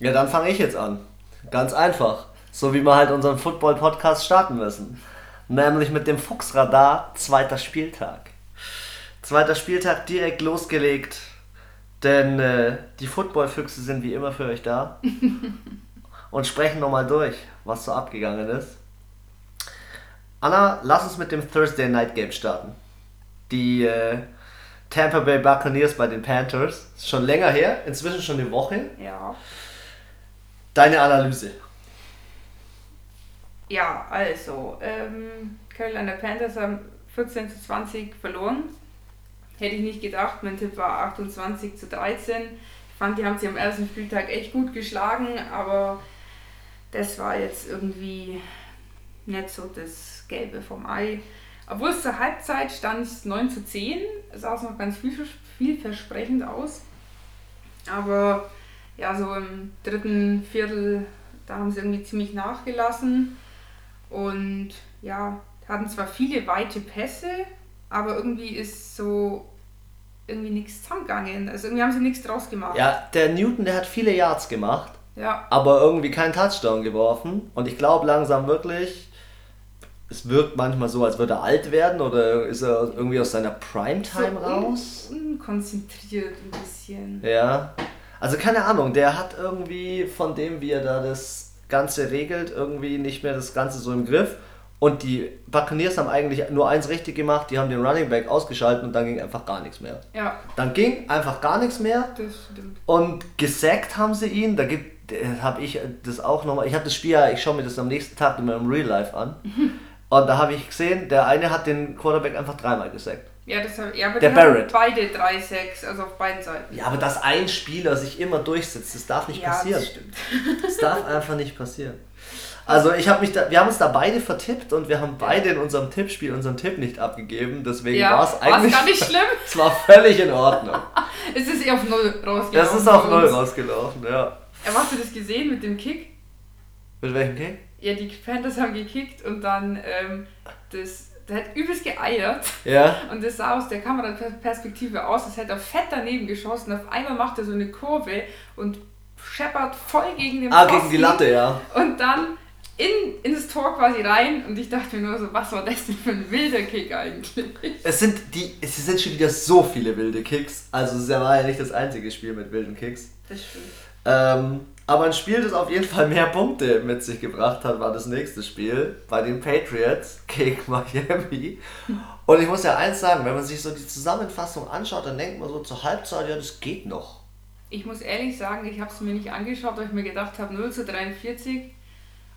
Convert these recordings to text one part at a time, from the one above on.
Ja, dann fange ich jetzt an. Ganz einfach. So wie wir halt unseren Football-Podcast starten müssen. Nämlich mit dem Fuchsradar, zweiter Spieltag. Zweiter Spieltag direkt losgelegt. Denn äh, die Football-Füchse sind wie immer für euch da. und sprechen nochmal durch, was so abgegangen ist. Anna, lass uns mit dem Thursday Night Game starten. Die äh, Tampa Bay Buccaneers bei den Panthers. Ist schon länger her, inzwischen schon eine Woche. Ja. Deine Analyse. Ja, also, ähm, Carolina Panthers haben 14 zu 20 verloren. Hätte ich nicht gedacht, mein Tipp war 28 zu 13. Ich fand, die haben sie am ersten Spieltag echt gut geschlagen, aber das war jetzt irgendwie nicht so das Gelbe vom Ei. Obwohl es zur Halbzeit stand 9 zu 10, sah es noch ganz viel, vielversprechend aus. Aber ja, so im dritten Viertel, da haben sie irgendwie ziemlich nachgelassen. Und ja, hatten zwar viele weite Pässe, aber irgendwie ist so irgendwie nichts zusammengegangen. Also irgendwie haben sie nichts draus gemacht. Ja, der Newton, der hat viele Yards gemacht, Ja, aber irgendwie keinen Touchdown geworfen. Und ich glaube langsam wirklich, es wirkt manchmal so, als würde er alt werden oder ist er irgendwie aus seiner Primetime so raus. Un unkonzentriert ein bisschen. Ja. Also keine Ahnung, der hat irgendwie von dem, wie er da das Ganze regelt, irgendwie nicht mehr das Ganze so im Griff. Und die Buccaneers haben eigentlich nur eins richtig gemacht, die haben den Running Back ausgeschaltet und dann ging einfach gar nichts mehr. Ja, Dann ging einfach gar nichts mehr das stimmt. und gesackt haben sie ihn. Da gibt, habe ich das auch nochmal. Ich habe das Spiel ja, ich schaue mir das am nächsten Tag immer im Real Life an. Und da habe ich gesehen, der eine hat den Quarterback einfach dreimal gesackt. Ja, das hab, ja aber Der haben Barrett. beide 3-6, also auf beiden Seiten. Ja, aber dass ein Spieler sich immer durchsetzt, das darf nicht ja passieren. das stimmt. Das darf einfach nicht passieren. Also ich habe mich da, wir haben uns da beide vertippt und wir haben beide in unserem Tippspiel unseren Tipp nicht abgegeben, deswegen Ja, war es eigentlich gar nicht schlimm. es war völlig in Ordnung. Es ist eh auf Null rausgelaufen. Das ist auf null rausgelaufen, ja. Ja, hast du das gesehen mit dem Kick? Mit welchem Kick? Ja, die Panthers haben gekickt und dann ähm, das, der hat übelst geeiert Ja. und das sah aus der Kameraperspektive aus, als hätte er fett daneben geschossen. Auf einmal macht er so eine Kurve und scheppert voll gegen den Ah, gegen Pfosten die Latte, ja. Und dann in, in das Tor quasi rein und ich dachte mir nur so, was war das denn für ein wilder Kick eigentlich? Es sind die, es sind schon wieder so viele wilde Kicks. Also es war ja nicht das einzige Spiel mit wilden Kicks. Das stimmt. Ähm, aber ein Spiel, das auf jeden Fall mehr Punkte mit sich gebracht hat, war das nächste Spiel bei den Patriots gegen Miami. Und ich muss ja eins sagen, wenn man sich so die Zusammenfassung anschaut, dann denkt man so zur Halbzeit, ja, das geht noch. Ich muss ehrlich sagen, ich habe es mir nicht angeschaut, weil ich mir gedacht habe, 0 zu 43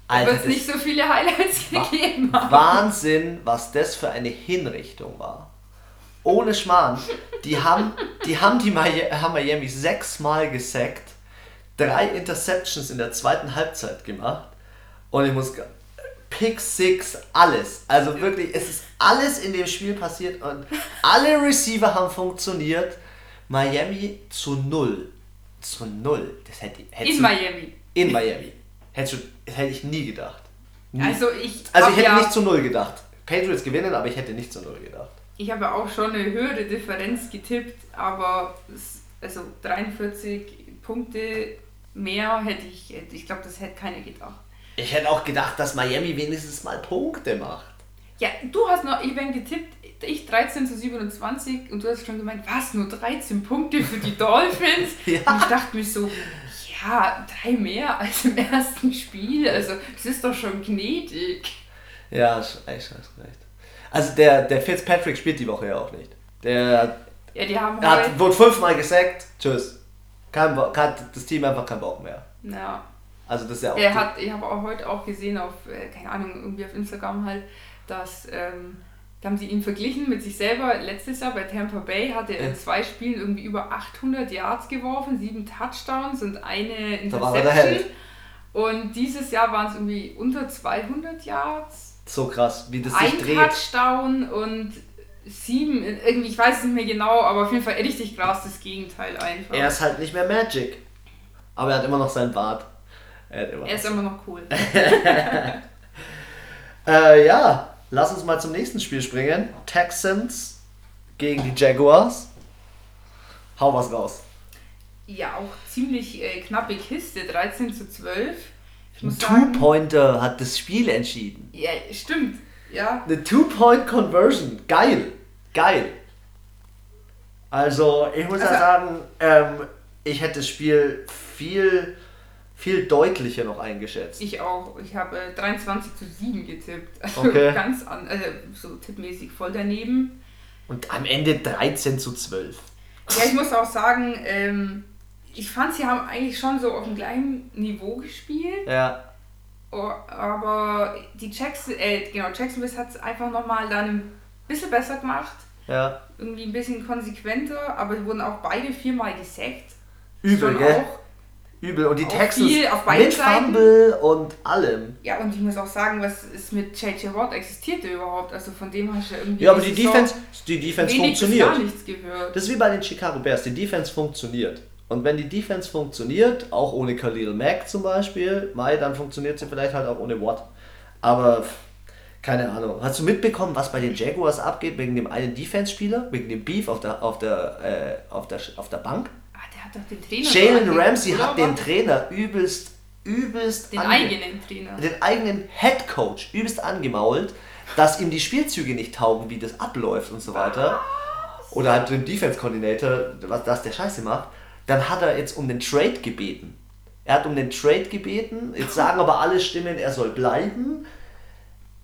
Alter, wird es nicht so viele Highlights gegeben haben. Wahnsinn, was das für eine Hinrichtung war. Ohne Schmarrn. Die haben die, haben die Miami sechsmal gesackt, drei Interceptions in der zweiten Halbzeit gemacht. Und ich muss. Pick Six, alles. Also wirklich, es ist alles in dem Spiel passiert und alle Receiver haben funktioniert. Miami zu null. Zu null. Das hätte, hättest In du- Miami. In Miami. Das hätte ich nie gedacht. Nie. Also ich Also ich hätte ja, nicht zu null gedacht. Patriots gewinnen, aber ich hätte nicht zu null gedacht. ich habe auch schon eine höhere Differenz getippt, aber also 43 Punkte mehr hätte ich, ich glaube, das hätte keiner gedacht. Ich hätte auch gedacht, dass Miami wenigstens mal Punkte macht. Ja, du hast noch, ich bin getippt, ich 13 zu 27 und du hast schon gemeint, was, nur 13 Punkte für die Dolphins? Ja. Und ich dachte mir so, ja, drei mehr als im ersten Spiel, also das ist doch schon gnädig. Ja, echt, hast recht. Also der, der Fitzpatrick spielt die Woche ja auch nicht. Der Ja, die haben hat, wurde fünfmal gesackt. Tschüss. Kein Bo hat das Team einfach keinen Bock mehr. ja, Also das ist ja auch. er hat, ich habe auch heute auch gesehen auf, äh, keine Ahnung, irgendwie auf Instagram halt, dass, ähm, da haben sie ihn verglichen mit sich selber. Letztes Jahr bei Tampa Bay hat er in zwei Spielen irgendwie über 800 Yards geworfen, sieben Touchdowns und eine Da war er der Interception. Und dieses Jahr waren es irgendwie unter 200 Yards, so krass, wie das ein sich dreht. Touchdown und sieben, irgendwie, ich weiß es nicht mehr genau, aber auf jeden Fall richtig krass das Gegenteil einfach. Er ist halt nicht mehr Magic. Aber er hat immer noch seinen Bart. Er, hat immer er ist immer noch cool. Äh, ja, lass uns mal zum nächsten Spiel springen. Texans gegen die Jaguars. Hau was raus. Ja, auch ziemlich äh, knappe Kiste, 13 zu 12. Ich muss Ein Two-Pointer hat das Spiel entschieden. Ja, stimmt. Ja. Eine Two-Point-Conversion. Geil. Geil. Also, ich muss also, ja sagen, ähm, ich hätte das Spiel viel, viel deutlicher noch eingeschätzt. Ich auch. Ich habe 23 zu 7 getippt. Also okay. ganz an, also so tippmäßig voll daneben. Und am Ende 13 zu 12. Ja, ich muss auch sagen, ähm, ich fand, sie haben eigentlich schon so auf dem gleichen Niveau gespielt. Ja. Oh, aber die Jackson, äh, genau, Jacksonville hat es einfach nochmal dann ein bisschen besser gemacht. Ja. Irgendwie ein bisschen konsequenter, aber die wurden auch beide viermal gesackt. Übel, gell? Auch Übel. Und die Texans mit Fumble und allem. Ja, und ich muss auch sagen, was ist mit JJ Watt existierte überhaupt? Also von dem hast du ja irgendwie. Ja, aber die Defense, die Defense funktioniert. Gar nichts gehört. Das ist wie bei den Chicago Bears. Die Defense funktioniert. Und wenn die Defense funktioniert, auch ohne Khalil Mack zum Beispiel, Mai, dann funktioniert sie vielleicht halt auch ohne Watt. Aber keine Ahnung. Hast du mitbekommen, was bei den Jaguars abgeht wegen dem einen Defense-Spieler, wegen dem Beef auf der, auf der, äh, auf der, auf der Bank? hat doch den Trainer. Jalen Ramsey hat den Trainer übelst, übelst. Den eigenen Trainer. Den eigenen Head Coach übelst angemault, dass ihm die Spielzüge nicht taugen, wie das abläuft und so weiter. Oder halt den Defense Coordinator, was das der Scheiße macht. Dann hat er jetzt um den Trade gebeten. Er hat um den Trade gebeten. Jetzt sagen aber alle Stimmen, er soll bleiben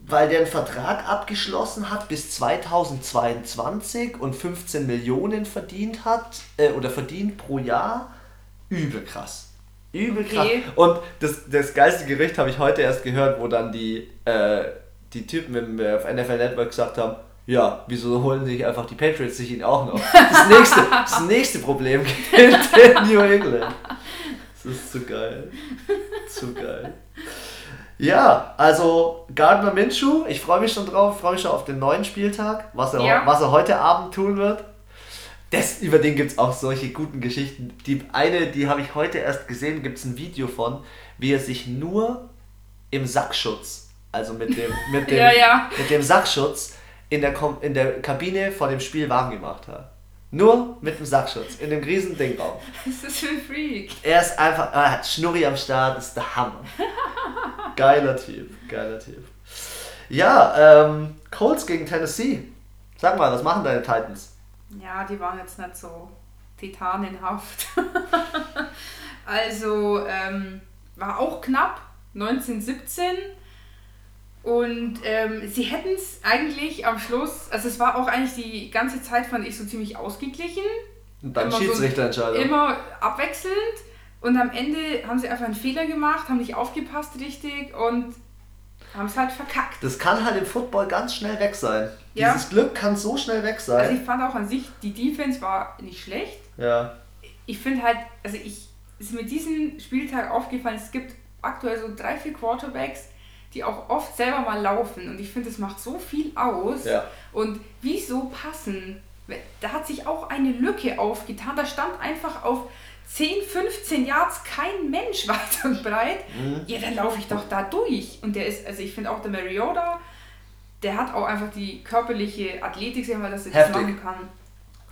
weil der einen Vertrag abgeschlossen hat bis 2022 und 15 Millionen verdient hat äh, oder verdient pro Jahr. Übel krass. Übel krass. Okay. Und das, das geilste Gericht habe ich heute erst gehört, wo dann die, äh, die Typen im, äh, auf NFL Network gesagt haben, ja, wieso holen sich einfach die Patriots sich ihn auch noch? Das nächste, das nächste Problem gilt in New England. Das ist zu geil. Zu geil. Ja, also Gardner Minshew, ich freue mich schon drauf, freue mich schon auf den neuen Spieltag, was er, ja. was er heute Abend tun wird. Das, über den gibt es auch solche guten Geschichten. Die eine, die habe ich heute erst gesehen, gibt es ein Video von, wie er sich nur im Sackschutz, also mit dem, mit dem, ja, ja. Mit dem Sackschutz in der, in der Kabine vor dem Spiel warm gemacht hat. Nur mit dem Sackschutz, in dem riesen Dingraum. Was ist das für ein Freak? Er ist einfach, er hat Schnurri am Start, ist der Hammer. geiler Typ, geiler Typ. Ja, ähm, Colts gegen Tennessee. Sag mal, was machen deine Titans? Ja, die waren jetzt nicht so titanenhaft. also, ähm, war auch knapp, 1917 und ähm, sie hätten es eigentlich am Schluss, also es war auch eigentlich die ganze Zeit, fand ich, so ziemlich ausgeglichen. Und dann Schiedsrichterentscheidung. So immer abwechselnd. Und am Ende haben sie einfach einen Fehler gemacht, haben nicht aufgepasst richtig und haben es halt verkackt. Das kann halt im Football ganz schnell weg sein. Ja. Dieses Glück kann so schnell weg sein. Also ich fand auch an sich, die Defense war nicht schlecht. Ja. Ich finde halt, also ich ist mir diesen Spieltag aufgefallen, es gibt aktuell so drei, vier Quarterbacks, die auch oft selber mal laufen. Und ich finde, es macht so viel aus. Ja. Und wieso passen? Da hat sich auch eine Lücke aufgetan. Da stand einfach auf 10, 15 Yards kein Mensch weit und breit. Mhm. Ja, dann laufe ich doch da durch. Und der ist, also ich finde auch der Mariota, der hat auch einfach die körperliche Athletik, weil das jetzt machen kann.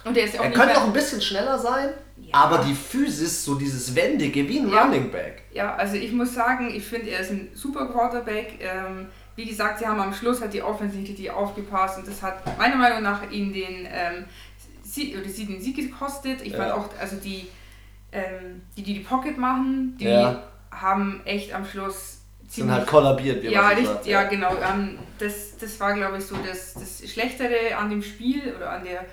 Und der ist ja auch er könnte noch ein bisschen schneller sein, ja. aber die Physis, so dieses Wendige, wie ein ja. Running Back. Ja, also ich muss sagen, ich finde, er ist ein super Quarterback. Ähm, wie gesagt, sie haben am Schluss hat die Offensive aufgepasst und das hat meiner Meinung nach ihnen den, ähm, sie, oder sie den Sieg gekostet. Ich ja. fand auch, also die, ähm, die, die die Pocket machen, die ja. haben echt am Schluss sind halt kollabiert, wie ja, man so. Ja, genau. Ähm, das, das war, glaube ich, so das, das Schlechtere an dem Spiel oder an der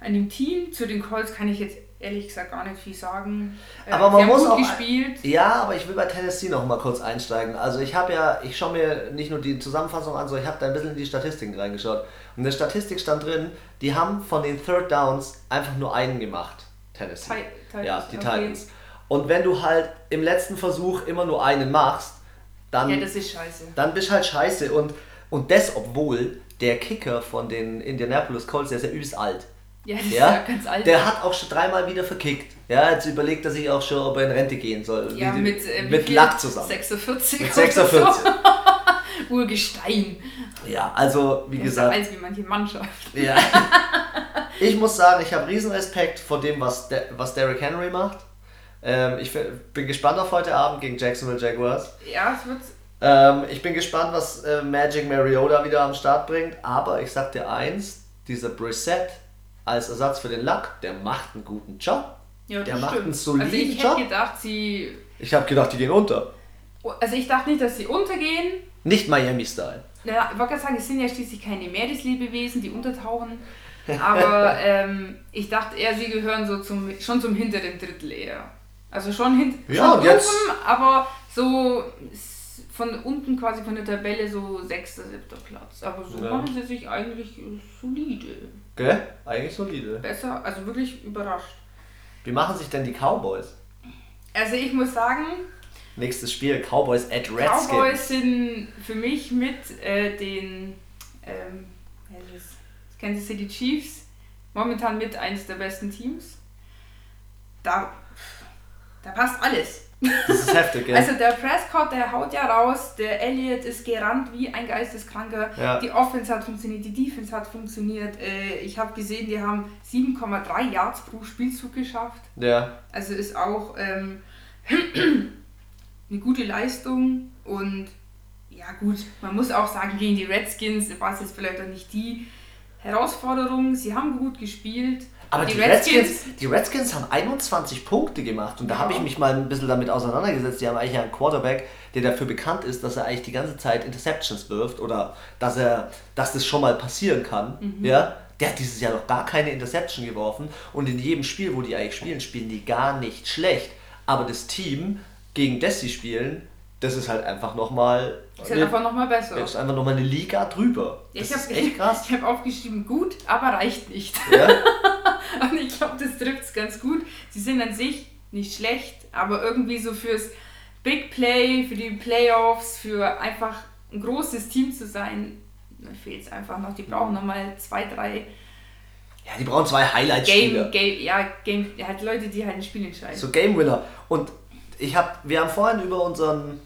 an dem Team. Zu den Colts kann ich jetzt ehrlich gesagt gar nicht viel sagen. Äh, aber man muss auch gespielt. Ja, aber ich will bei Tennessee noch mal kurz einsteigen. Also ich habe ja, ich schaue mir nicht nur die Zusammenfassung an, sondern ich habe da ein bisschen in die Statistiken reingeschaut. Und in der Statistik stand drin, die haben von den Third Downs einfach nur einen gemacht. Tennessee. Titans, ja, die okay. Titans. Und wenn du halt im letzten Versuch immer nur einen machst, dann, ja, das ist scheiße. dann bist du halt scheiße. Und, und das, obwohl der Kicker von den Indianapolis Colts, der ist ja übelst alt. Ja, das ja? ist ja ganz alt. Der hat auch schon dreimal wieder verkickt. Ja, jetzt überlegt er sich auch schon, ob er in Rente gehen soll. Ja, wie, mit, äh, mit Lack zusammen. 46. Mit 46. So. Urgestein. Ja, also wie ja, gesagt. Als wie manche Mannschaft. Ja. Ich muss sagen, ich habe riesen Respekt vor dem, was, De was Derrick Henry macht. Ähm, ich bin gespannt auf heute Abend gegen Jacksonville Jaguars. Ja, es wird. Ähm, ich bin gespannt, was äh, Magic Mariota wieder am Start bringt. Aber ich sag dir eins: dieser Brissett als Ersatz für den Luck, der macht einen guten Job. Ja, der macht stimmt. einen soliden Also ich Job. hätte gedacht, sie. Ich habe gedacht, die gehen unter. Also ich dachte nicht, dass sie untergehen. Nicht Miami-Style. Ja, ich wollte gerade sagen, es sind ja schließlich keine Meereslebewesen, die untertauchen. Aber ähm, ich dachte eher, sie gehören so zum, schon zum hinteren Drittel eher. Also schon, hint, Ja, schon jetzt- oben, aber so von unten quasi von der Tabelle so sechster, siebter Platz. Aber so Ja. machen sie sich eigentlich solide. Gell? Eigentlich solide. Besser, also wirklich überrascht. Wie machen sich denn die Cowboys? Also ich muss sagen, Nächstes Spiel, Cowboys at Redskins. Cowboys sind für mich mit äh, den ähm? Kansas City Chiefs momentan mit eines der besten Teams. Da, da passt alles. Das ist heftig, gell? Also der Prescott, der haut ja raus, der Elliott ist gerannt wie ein Geisteskranker. Ja. Die Offense hat funktioniert, die Defense hat funktioniert. Äh, ich habe gesehen, die haben 7,3 Yards pro Spielzug geschafft. ja. Also ist auch ähm, eine gute Leistung und ja gut, man muss auch sagen, gegen die Redskins war es jetzt vielleicht auch nicht die Herausforderung. Sie haben gut gespielt. Aber die, Redskins, die Redskins haben 21 Punkte gemacht und da Ja. habe ich mich mal ein bisschen damit auseinandergesetzt. Die haben eigentlich einen Quarterback, der dafür bekannt ist, dass er eigentlich die ganze Zeit Interceptions wirft oder dass er, dass das schon mal passieren kann. Ja, der hat dieses Jahr noch gar keine Interception geworfen und in jedem Spiel, wo die eigentlich spielen, spielen die gar nicht schlecht. Aber das Team, gegen das sie spielen, das ist halt einfach nochmal. ist halt einfach nochmal besser. ist einfach nochmal eine Liga drüber. Ja, Das ich ist habe echt krass. ich hab aufgeschrieben, gut, aber reicht nicht. Ja? Und ich glaube, das trifft es ganz gut. Sie sind an sich nicht schlecht, aber irgendwie so fürs Big Play, für die Playoffs, für einfach ein großes Team zu sein, fehlt es einfach noch. Die brauchen nochmal zwei, drei ja, die brauchen zwei Highlight-Spiele. Game, Game, ja, Game, halt Leute, die halt ein Spiel entscheiden. So Game Winner. Und ich habe, wir haben vorhin über unseren,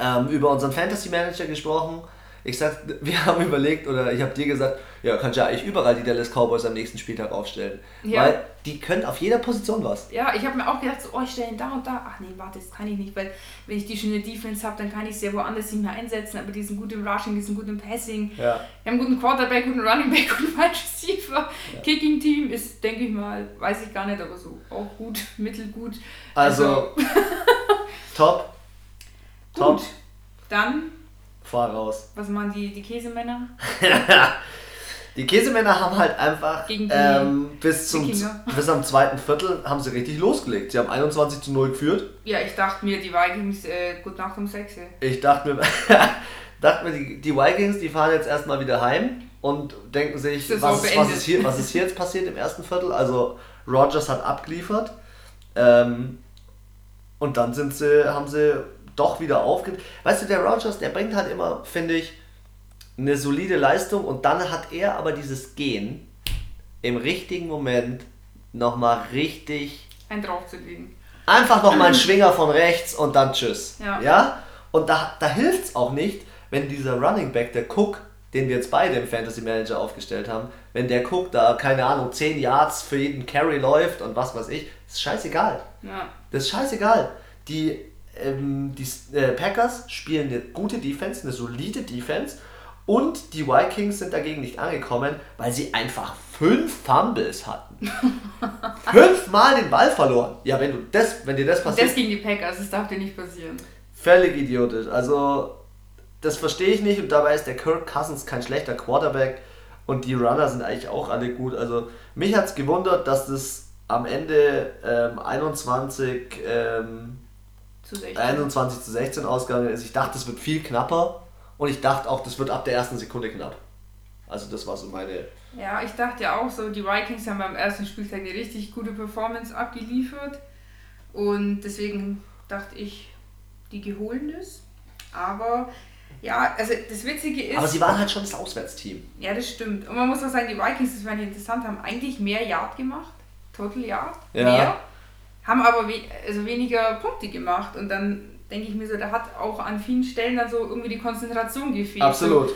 ähm, über unseren Fantasy Manager gesprochen. Ich sag, wir haben überlegt oder ich habe dir gesagt, ja, kannst ja eigentlich überall die Dallas Cowboys am nächsten Spieltag aufstellen, Ja. weil die können auf jeder Position was. Ja, ich habe mir auch gedacht, so, oh, ich stelle ihn da und da. Ach nee, warte, das kann ich nicht, weil wenn ich die schöne Defense habe, dann kann ich sie ja woanders nicht mehr einsetzen. Aber die sind gut im Rushing, die sind gut im Passing. Ja. Wir haben einen guten Quarterback, guten Running Back, guten Wide Receiver. Kicking Team ist, denke ich mal, weiß ich gar nicht, aber so auch gut, mittelgut. Also, top, top, gut. Dann, fahr raus. was machen die, die Käsemänner? Die Käsemänner haben halt einfach Gegen die ähm, bis, zum, bis am zweiten Viertel haben sie richtig losgelegt. Sie haben 21 zu 0 geführt. Ja, ich dachte mir, die Vikings, äh, gut Nacht um 6. Ich dachte mir, dachte mir die, die Vikings, die fahren jetzt erstmal wieder heim und denken sich, Saison was ist, was, ist hier, was ist hier jetzt passiert im ersten Viertel? Also Rogers hat abgeliefert ähm, und dann sind sie, haben sie doch wieder aufge... Weißt du, der Rogers, der bringt halt immer, finde ich, eine solide Leistung und dann hat er aber dieses Gehen im richtigen Moment nochmal richtig Ein draufzulegen. Einfach nochmal einen Schwinger von rechts und dann tschüss. Ja. Und da, da hilft es auch nicht, wenn dieser Running Back, der Cook, den wir jetzt beide im Fantasy Manager aufgestellt haben, wenn der Cook da, keine Ahnung, 10 Yards für jeden Carry läuft und was weiß ich, ist scheißegal. Ja. Das ist scheißegal. Die, ähm, die äh, Packers spielen eine gute Defense, eine solide Defense und die Vikings sind dagegen nicht angekommen, weil sie einfach fünf Fumbles hatten. Fünfmal den Ball verloren. Ja, wenn du das, wenn dir das Und passiert, das gegen die Packers, das darf dir nicht passieren. völlig idiotisch. Also das verstehe ich nicht und dabei ist der Kirk Cousins kein schlechter Quarterback und die Runner sind eigentlich auch alle gut. Also mich hat es gewundert, dass das am Ende ähm, 21, ähm, Zu 16. 21 zu 16 ausgegangen ist. Ich dachte, es wird viel knapper und ich dachte auch, das wird ab der ersten Sekunde knapp. Also das war so meine... Ja, ich dachte ja auch so, die Vikings haben beim ersten Spieltag eine richtig gute Performance abgeliefert. Und deswegen dachte ich, die geholen das. Aber ja, also das Witzige ist. Aber sie waren halt schon das Auswärtsteam. ja, das stimmt. Und man muss auch sagen, die Vikings, das nicht interessant, haben eigentlich mehr Yard gemacht. Total Yard. Ja. Mehr. Haben aber we also weniger Punkte gemacht. Und dann denke ich mir so, da hat auch an vielen Stellen dann so irgendwie die Konzentration gefehlt. Absolut.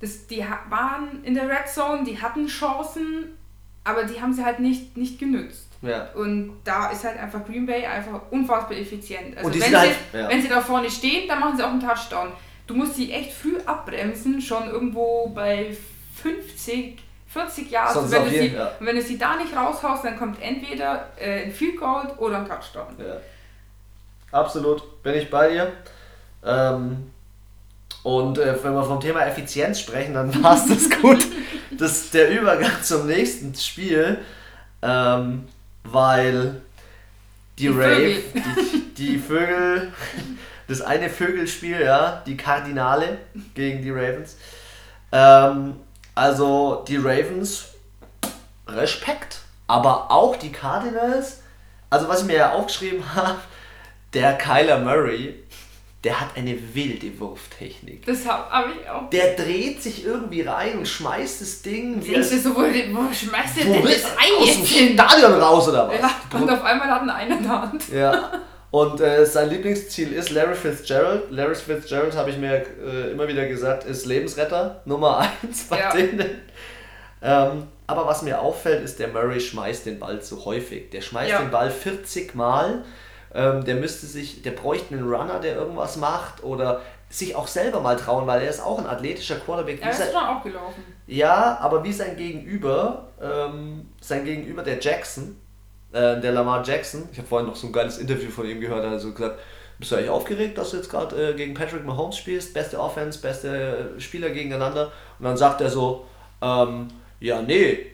Das, die waren in der Red Zone, die hatten Chancen, aber die haben sie halt nicht, nicht genützt. Ja. Und da ist halt einfach Green Bay einfach unfassbar effizient. Also wenn, sind sie, halt- ja. wenn sie da vorne stehen, dann machen sie auch einen Touchdown. Du musst sie echt früh abbremsen, schon irgendwo bei 50, 40 Jahren. Sonst wenn, du jeden- sie, ja. wenn du sie da nicht raushaust, dann kommt entweder äh, ein Field Goal oder ein Touchdown. Ja. Absolut, bin ich bei dir. Ähm, und äh, wenn wir vom Thema Effizienz sprechen, dann war es das gut. Das, der Übergang zum nächsten Spiel, ähm, weil die, Die Rave, Vögel. die, die Vögel, das eine Vögelspiel, ja, die Kardinale gegen die Ravens. Ähm, also die Ravens, Respekt. Aber auch die Cardinals, also was ich mir ja aufgeschrieben habe, der Kyler Murray, der hat eine wilde Wurftechnik. Das habe hab ich auch. Der dreht sich irgendwie rein und schmeißt das Ding. Denkst du so, wo, wo schmeißt der denn das Ei aus dem? Stadion raus oder was? Ja, und auf einmal hat er einen in der Hand. Ja. Und äh, sein Lieblingsziel ist Larry Fitzgerald. Larry Fitzgerald, habe ich mir äh, immer wieder gesagt, ist Lebensretter Nummer 1 bei Ja. denen. Ähm, aber was mir auffällt, ist, der Murray schmeißt den Ball zu häufig. Der schmeißt Ja. den Ball 40 Mal. Ähm, der müsste sich, der bräuchte einen Runner, der irgendwas macht oder sich auch selber mal trauen, weil er ist auch ein athletischer Quarterback. Er ist sein- schon auch gelaufen. ja, aber wie sein Gegenüber, ähm, sein Gegenüber, der Jackson, äh, der Lamar Jackson, ich habe vorhin noch so ein geiles Interview von ihm gehört, er hat so gesagt, bist du eigentlich aufgeregt, dass du jetzt gerade äh, gegen Patrick Mahomes spielst, beste Offense, beste äh, Spieler gegeneinander und dann sagt er so, ähm, ja, nee,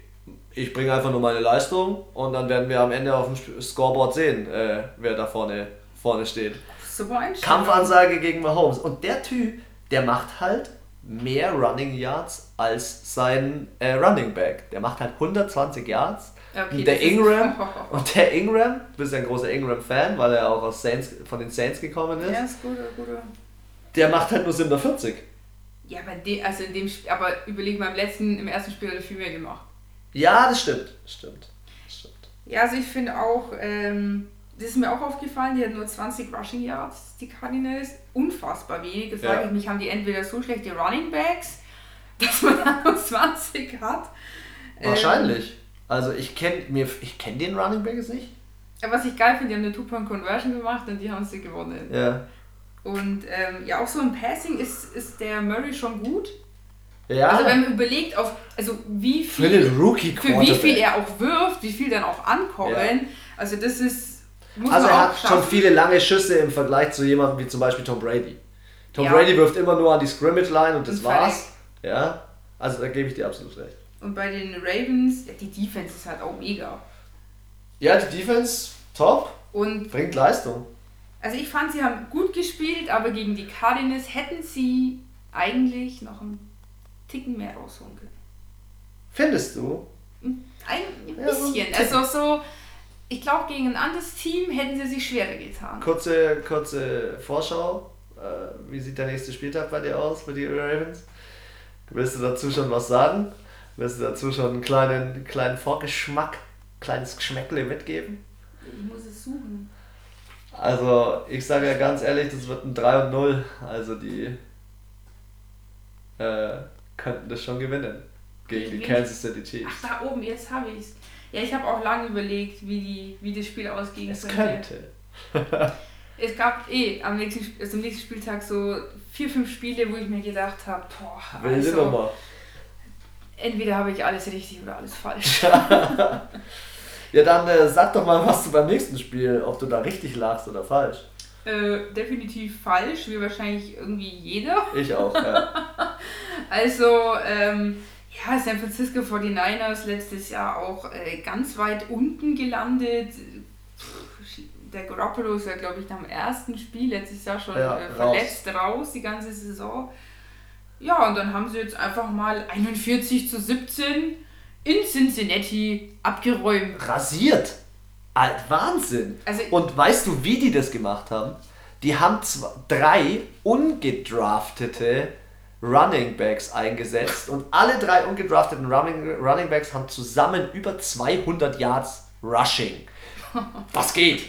ich bringe einfach nur meine Leistung und dann werden wir am Ende auf dem Scoreboard sehen, äh, wer da vorne, vorne steht. Super. Kampfansage gegen Mahomes. Und der Typ, der macht halt mehr Running Yards als sein äh, Running Back. Der macht halt 120 Yards. Okay, der Ingram, und der Ingram, du bist ja ein großer Ingram-Fan, weil er auch aus Saints, von den Saints gekommen ist, Ja, ist gut, gut. der macht halt nur 47. Ja, aber, de, also in dem Sp- aber überleg mal, im letzten, im ersten Spiel hat er viel mehr gemacht. Ja, das stimmt. Das stimmt. Stimmt. Ja, also ich finde auch, ähm, das ist mir auch aufgefallen, die hatten nur 20 Rushing Yards, die Cardinals. Unfassbar wenig. Da frage Ja. ich mich, haben die entweder so schlechte Running Backs, dass man dann nur 20 hat? Ähm, Wahrscheinlich. Also ich kenne mir ich kenn den Running Back jetzt nicht. Was ich geil finde, die haben eine Two-Point-Conversion gemacht und die haben sie gewonnen. Ja. Und ähm, ja, auch so im Passing ist, ist der Murray schon gut. Ja. Also wenn man überlegt, auf, also wie für viel, den Rookie für wie viel er auch wirft, wie viel dann auch ankommen. Ja. Also das ist. Muss Also er auch hat schon schaffen. viele lange Schüsse im Vergleich zu jemandem wie zum Beispiel Tom Brady. Tom Ja. Brady wirft immer nur an die Scrimmage-Line und das Und war's. Ja, also da gebe ich dir absolut recht. Und bei den Ravens, ja, die Defense ist halt auch mega. Ja, die Defense, top, Und bringt Leistung. also ich fand, sie haben gut gespielt, aber gegen die Cardinals hätten sie eigentlich noch einen Ticken mehr rausholen können. Findest du? Ein Ja, so ein bisschen. Ticken. also so, ich glaube, gegen ein anderes Team hätten sie sich schwerer getan. Kurze, kurze Vorschau. Äh, wie sieht der nächste Spieltag bei dir aus, bei die Ravens? Willst du dazu schon was sagen? Willst du dazu schon einen kleinen, kleinen Vorgeschmack, kleines Geschmäckle mitgeben? Ich muss es suchen. Also, ich sage ja ganz ehrlich, das wird ein 3 und 0. Also, die äh, könnten das schon gewinnen. Gegen die Kansas City Chiefs. Ach, da oben, jetzt habe ich es. Ja, ich habe auch lange überlegt, wie, die, wie das Spiel ausgehen Es könnte. Es gab eh am nächsten, also am nächsten Spieltag so vier, fünf Spiele, wo ich mir gedacht habe, boah, Wilde also, Nummer. Entweder habe ich alles richtig oder alles falsch. Ja, dann äh, sag doch mal, was du beim nächsten Spiel, ob du da richtig lagst oder falsch. äh, definitiv falsch, wie wahrscheinlich irgendwie jeder. Ich auch, ja. Also, ähm, ja, San Francisco 49ers letztes Jahr auch äh, ganz weit unten gelandet. Der Garoppolo ist ja, glaube ich, nach dem ersten Spiel letztes Jahr schon Ja, äh, verletzt raus. die ganze Saison. Ja, und dann haben sie jetzt einfach mal 41 zu 17 in Cincinnati abgeräumt. Rasiert. Alt, Wahnsinn. Also, Und weißt du, wie die das gemacht haben? Die haben zwei, drei ungedraftete Running Backs eingesetzt und alle drei ungedrafteten Running, Running Backs haben zusammen über 200 Yards Rushing. Was geht?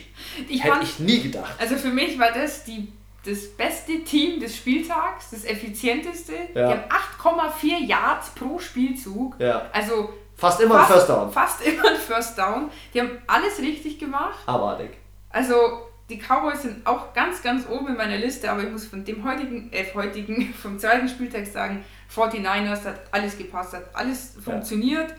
ich Hätte fand, ich nie gedacht. also für mich war das die, das beste Team des Spieltags, das effizienteste. Ja. Die haben 8,4 Yards pro Spielzug. Ja. Also Fast immer fast, ein First Down. Fast immer ein First Down. Die haben alles richtig gemacht. Abartig. Also die Cowboys sind auch ganz, ganz oben in meiner Liste, aber ich muss von dem heutigen, äh, heutigen, vom zweiten Spieltag sagen, 49ers hat alles gepasst, hat alles Ja. funktioniert.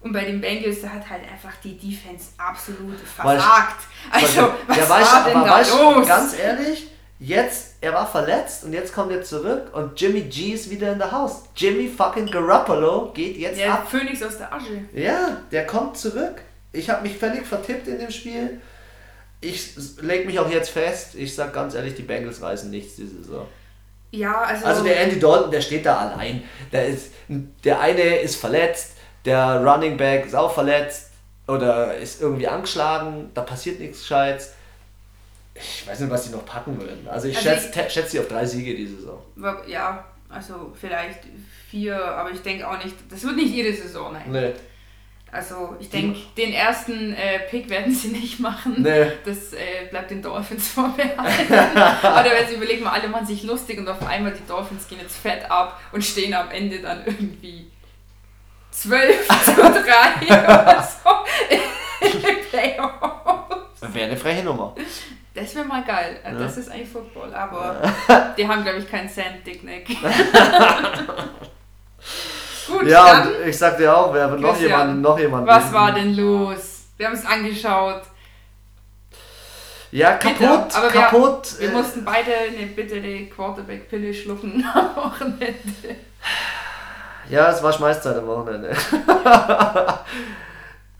Und bei den Bengals da hat halt einfach die Defense absolut versagt. Also, was ja, war weißt, denn da weißt, los? Ganz ehrlich, jetzt, er war verletzt und jetzt kommt er zurück und Jimmy G ist wieder in der Haus. Jimmy fucking Garoppolo geht jetzt Der ab. Phönix aus der Asche. Ja, der kommt zurück. Ich habe mich völlig vertippt in dem Spiel. Ich leg mich auch jetzt fest. Ich sag ganz ehrlich, die Bengals reißen nichts diese Saison. Ja, also, Also der Andy Dalton, der steht da allein. Der, ist, der eine ist verletzt, der Running Back ist auch verletzt oder ist irgendwie angeschlagen. Da passiert nichts Gescheites. Ich weiß nicht, was die noch packen würden. Also ich Also schätze schätz sie auf drei Siege diese Saison. ja, also vielleicht vier, aber ich denke auch nicht, das wird nicht jede Saison, nein. Nee. Also ich denke, den ersten äh, Pick werden sie nicht machen. Nee. Das äh, bleibt den Dolphins vorbehalten. Oder wenn sie überlegen, mal, alle machen sich lustig und auf einmal die Dolphins gehen jetzt fett ab und stehen am Ende dann irgendwie 12 zu 3 oder so in den Playoffs. Wäre eine freche Nummer. Das wäre mal geil. Ja. Das ist eigentlich Football, aber die haben, glaube ich, keinen Sand Dick Neck. Gut, Ja, dann, und ich sag dir auch, wer wird noch jemanden, noch jemanden. was war denn los? Wir haben es angeschaut. Ja, Bitter, kaputt, aber wir- kaputt. Wir äh, mussten beide eine bittere Quarterback-Pille schlucken am Wochenende. Ja, es war Schmeißzeit am Wochenende.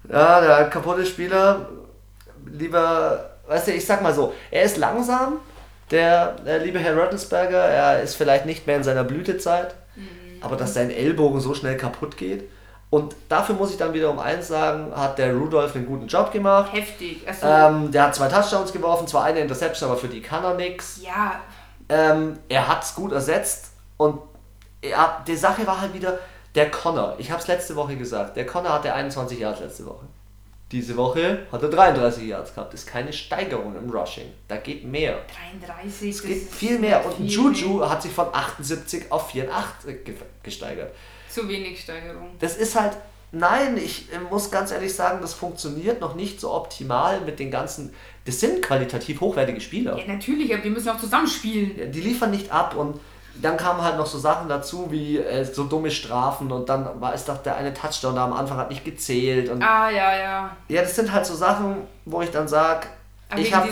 ja, der kaputte Spieler, lieber, weißt du, ich sag mal so, er ist langsam, der, der liebe Herr Rottensberger, er ist vielleicht nicht mehr in seiner Blütezeit, aber dass sein Ellbogen so schnell kaputt geht. Und dafür muss ich dann wiederum eins sagen, hat der Rudolph einen guten Job gemacht. Heftig. Also, Ähm, der hat zwei Touchdowns geworfen, zwar eine Interception, aber für die kann er nix. ja, Ähm, er hat es gut ersetzt und ja, die Sache war halt wieder der Connor. Ich habe es letzte Woche gesagt. Der Connor hatte 21 Yards letzte Woche. Diese Woche hat er 33 Yards gehabt. Das ist keine Steigerung im Rushing. Da geht mehr. 33. Es geht viel mehr. Und ein viel Juju hat sich von 78 auf 84 ge- gesteigert. Zu wenig Steigerung. Das ist halt, nein, ich äh, muss ganz ehrlich sagen, das funktioniert noch nicht so optimal mit den ganzen. Das sind qualitativ hochwertige Spieler. Ja, natürlich, aber die müssen auch zusammenspielen. die liefern nicht ab und dann kamen halt noch so Sachen dazu wie äh, so dumme Strafen und dann war es doch der eine Touchdown da am Anfang hat nicht gezählt und Ah, ja, ja. ja, das sind halt so Sachen, wo ich dann sage, ich habe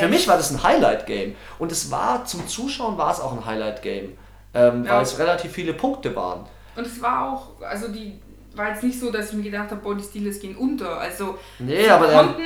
für mich war das ein Highlight-Game und es war zum Zuschauen war es auch ein Highlight-Game, ähm, Ja. weil es relativ viele Punkte waren. Und es war auch, also die war jetzt nicht so, dass ich mir gedacht habe, boah, die Steelers gehen unter. Also Nee, sie aber der, konnten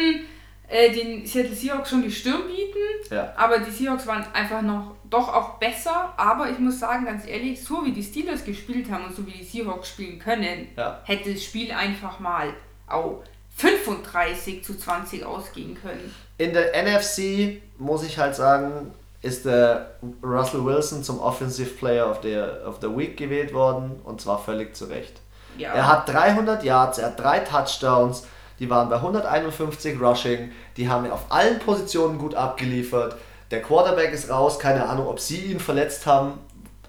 äh, den Seattle Seahawks schon die Stirn bieten, ja, aber die Seahawks waren einfach noch doch auch besser. Aber ich muss sagen, ganz ehrlich, so wie die Steelers gespielt haben und so wie die Seahawks spielen können, ja. hätte das Spiel einfach mal auch 35 zu 20 ausgehen können. In der NFC muss ich halt sagen, ist der Russell Wilson zum Offensive Player of the, of the Week gewählt worden und zwar völlig zu Recht. Ja. Er hat 300 Yards, er hat drei Touchdowns, die waren bei 151 Rushing, die haben auf allen Positionen gut abgeliefert. Der Quarterback ist raus, keine Ahnung, ob sie ihn verletzt haben,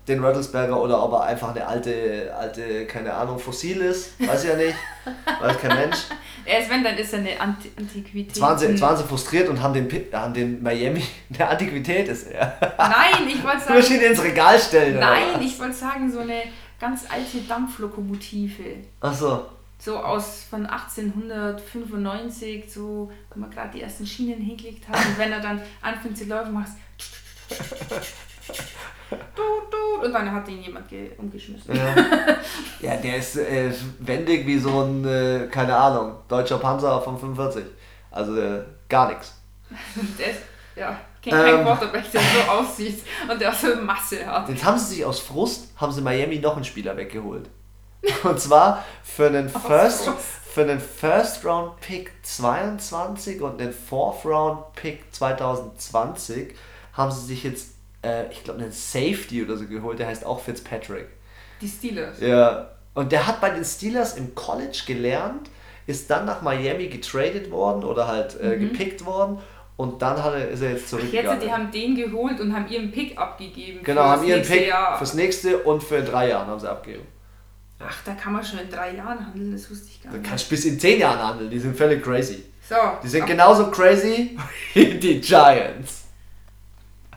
den Röttelsberger, oder ob er einfach eine alte, alte, keine Ahnung, Fossil ist, weiß ich ja nicht, weiß kein Mensch. Er ist, wenn, dann ist er eine Anti Antiquität. Jetzt waren, sie, jetzt waren sie frustriert und haben den, haben den Miami, eine Antiquität ist er. Nein, ich wollte sagen. ihn ins Regal stellen. Nein, ich wollte sagen, so eine ganz alte Dampflokomotive. Ach so. So aus von 1895, so, wenn wir gerade die ersten Schienen hingelegt haben. Und wenn er dann anfängt zu laufen, machst tut, und dann hat ihn jemand ge- umgeschmissen. Ja. ja, der ist äh, wendig wie so ein, äh, keine Ahnung, deutscher Panzer von 45. Also äh, gar nichts. Der ist, ja, kennt kein Ähm. Quarterback, der so aussieht und der so Masse hat. Jetzt haben sie sich aus Frust, haben sie Miami noch einen Spieler weggeholt. Und zwar für einen First, Frust. für einen First Round Pick 22 und einen Fourth Round Pick 2020 haben sie sich jetzt, äh, ich glaube, einen Safety oder so geholt, der heißt auch Fitzpatrick. Die Steelers. Ja. Und der hat bei den Steelers im College gelernt, ist dann nach Miami getradet worden oder halt äh, gepickt worden und dann hat er, ist er jetzt Mhm. Jetzt, zurückgegangen. die haben den geholt und haben ihren Pick abgegeben. genau, haben ihren Pick Jahr. fürs nächste und für in drei Jahren haben sie abgegeben. Ach, da kann man schon in drei Jahren handeln, das wusste ich gar Du nicht. kannst bis in zehn Jahren handeln, die sind völlig crazy. So, Die sind genauso crazy wie die Giants.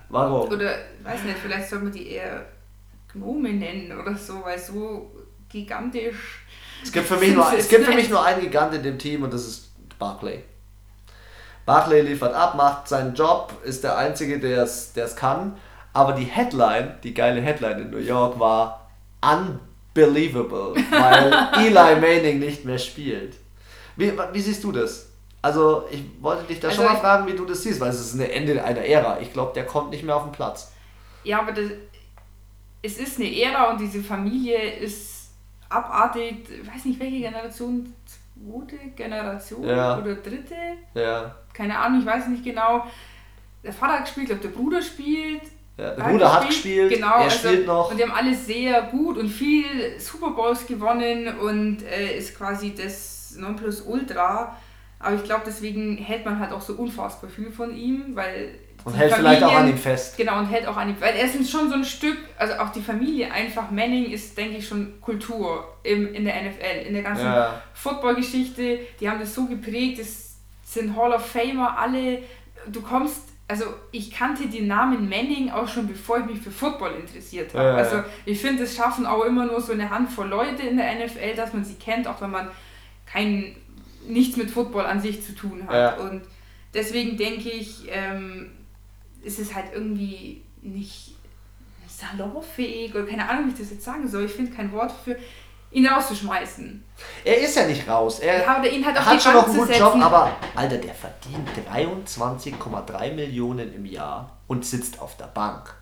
Warum? Oder, weiß nicht, vielleicht soll man die eher Gnome nennen oder so, weil so gigantisch. Es gibt für mich nur, es gibt für mich nur einen Gigant in dem Team und das ist Barclay. Barclay liefert ab, macht seinen Job, ist der Einzige, der es der es kann. Aber die Headline, die geile Headline in New York war unbelievable, weil Eli Manning nicht mehr spielt. Wie, wie siehst du das? Also ich wollte dich da schon Also mal ich- fragen, wie du das siehst, weil es ist ein Ende einer Ära. Ich glaube, der kommt nicht mehr auf den Platz. Ja, aber das, es ist eine Ära und diese Familie ist abartig. Ich weiß nicht, welche Generation, zweite Generation Ja. oder dritte? Ja, Keine Ahnung, ich weiß nicht genau. Der Vater hat gespielt, ich glaube, der Bruder spielt. Ja. Der Er Bruder hat gespielt, genau, er also, spielt noch. Und die haben alle sehr gut und viel Super Bowls gewonnen und äh, ist quasi das Nonplusultra. Aber ich glaube, deswegen hält man halt auch so unfassbar viel von ihm, weil. Und hält vielleicht auch an Familien- ihm fest. Genau, und hält auch an ihm. Weil er ist schon so ein Stück, also auch die Familie einfach, Manning ist, denke ich, schon Kultur im, in der NFL, in der ganzen Ja. Football-Geschichte. Die haben das so geprägt, es sind Hall of Famer, alle. Du kommst, also ich kannte den Namen Manning auch schon bevor ich mich für Football interessiert habe. Ja, ja. Also ich finde, es schaffen auch immer nur so eine Handvoll Leute in der NFL, dass man sie kennt, auch wenn man kein, nichts mit Football an sich zu tun hat. Ja. Und deswegen denke ich, ähm, ist es halt irgendwie nicht salonfähig oder keine Ahnung, wie ich das jetzt sagen soll. Ich finde kein Wort für ihn rauszuschmeißen. Er ist ja nicht raus. Er Ja, oder ihn halt auf hat die schon Bank noch einen guten. Job, aber Alter, der verdient 23,3 Millionen im Jahr und sitzt auf der Bank.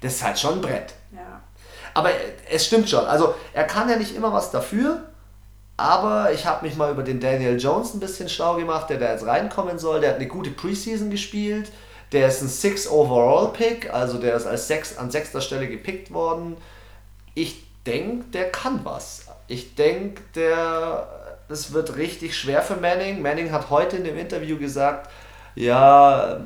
Das ist halt schon ein Brett. ja. Aber es stimmt schon. Also er kann ja nicht immer was dafür. Aber ich habe mich mal über den Daniel Jones ein bisschen schlau gemacht, der da jetzt reinkommen soll. Der hat eine gute Preseason gespielt. Der ist ein Six Overall Pick, also der ist als sechs, an sechster Stelle gepickt worden. Ich denke, der kann was. Ich denke, der es wird richtig schwer für Manning. Manning hat heute in dem Interview gesagt, ja,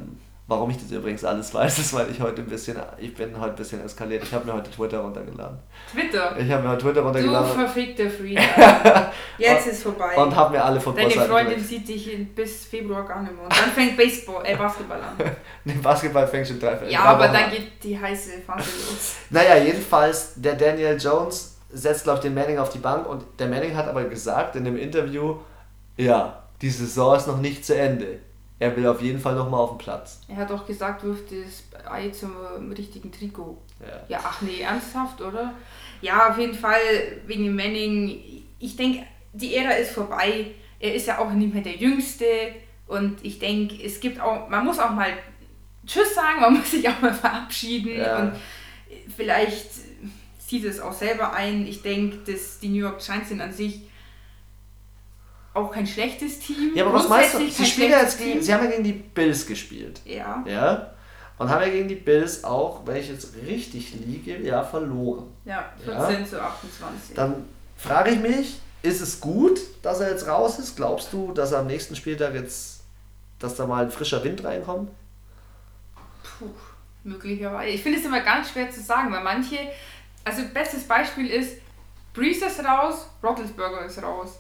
warum ich das übrigens alles weiß, ist, weil ich heute ein bisschen, ich bin heute ein bisschen eskaliert. Ich habe mir heute Twitter runtergeladen. Twitter. Ich habe mir heute Twitter Du runtergeladen verfickter Freak. Jetzt ist vorbei. und habe mir alle Deine Footballseiten Freundin durch. sieht dich bis Februar gar nicht mehr. Und dann fängt Baseball, äh, Basketball an. Nee, Basketball fängt schon drei Ja, aber dann an. geht die heiße Phase los. Naja, jedenfalls, der Daniel Jones setzt, glaube ich, den Manning auf die Bank und der Manning hat aber gesagt in dem Interview, ja, die Saison ist noch nicht zu Ende. Er will auf jeden Fall nochmal auf den Platz. Er hat auch gesagt, wirft das Ei zum richtigen Trikot. Ja. Ja, ach nee, ernsthaft, oder? Ja, auf jeden Fall wegen dem Manning. Ich denke, die Ära ist vorbei. Er ist ja auch nicht mehr der Jüngste. Und ich denke, es gibt auch, man muss auch mal Tschüss sagen, man muss sich auch mal verabschieden. Ja. Und vielleicht sieht es auch selber ein. Ich denke, dass die New York Giants sind an sich auch kein schlechtes Team. Ja, aber was meinst du? Sie spielen ja jetzt gegen, Team. sie haben ja gegen die Bills gespielt. Ja, Ja? Und haben ja gegen die Bills auch, wenn ich jetzt richtig liege, ja, verloren. ja, Ja. 14 zu 28. Dann frage ich mich, ist es gut, dass er jetzt raus ist? Glaubst du, dass er am nächsten Spieltag jetzt, dass da mal ein frischer Wind reinkommt? Puh, möglicherweise. Ich finde es immer ganz schwer zu sagen, weil manche, also bestes Beispiel ist, Breeze ist raus, Roethlisberger ist raus.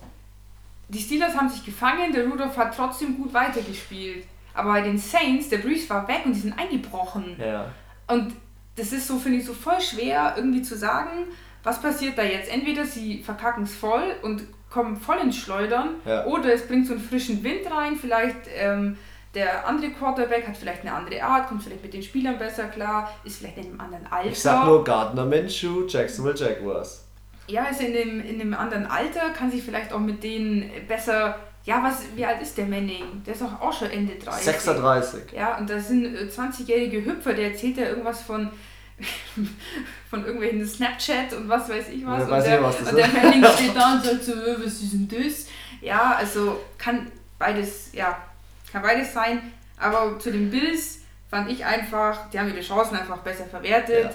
Die Steelers haben sich gefangen, der Rudolph hat trotzdem gut weitergespielt. Aber bei den Saints, der Breeze war weg und die sind eingebrochen. Ja. Und das ist so, finde ich, so voll schwer irgendwie zu sagen, was passiert da jetzt. Entweder sie verkacken es voll und kommen voll ins Schleudern Ja. oder es bringt so einen frischen Wind rein. Vielleicht ähm, der andere Quarterback hat vielleicht eine andere Art, kommt vielleicht mit den Spielern besser klar, ist vielleicht in einem anderen Alter. Ich sag nur Gardner Minshew, Jacksonville Jaguars. Ja, ist in einem, in einem anderen Alter, kann sich vielleicht auch mit denen besser. Ja, was, wie alt ist der Manning? Der ist auch, auch schon Ende 30. 36. Ja, und da sind äh, 20-jährige Hüpfer, der erzählt ja irgendwas von, von irgendwelchen Snapchat und was weiß ich was. Ja, und weiß der, nicht, was das und der. Manning steht da und sagt so, äh, was ist denn das? Ja, also kann beides, ja, kann beides sein. Aber zu den Bills fand ich einfach, die haben ihre Chancen einfach besser verwertet. Ja.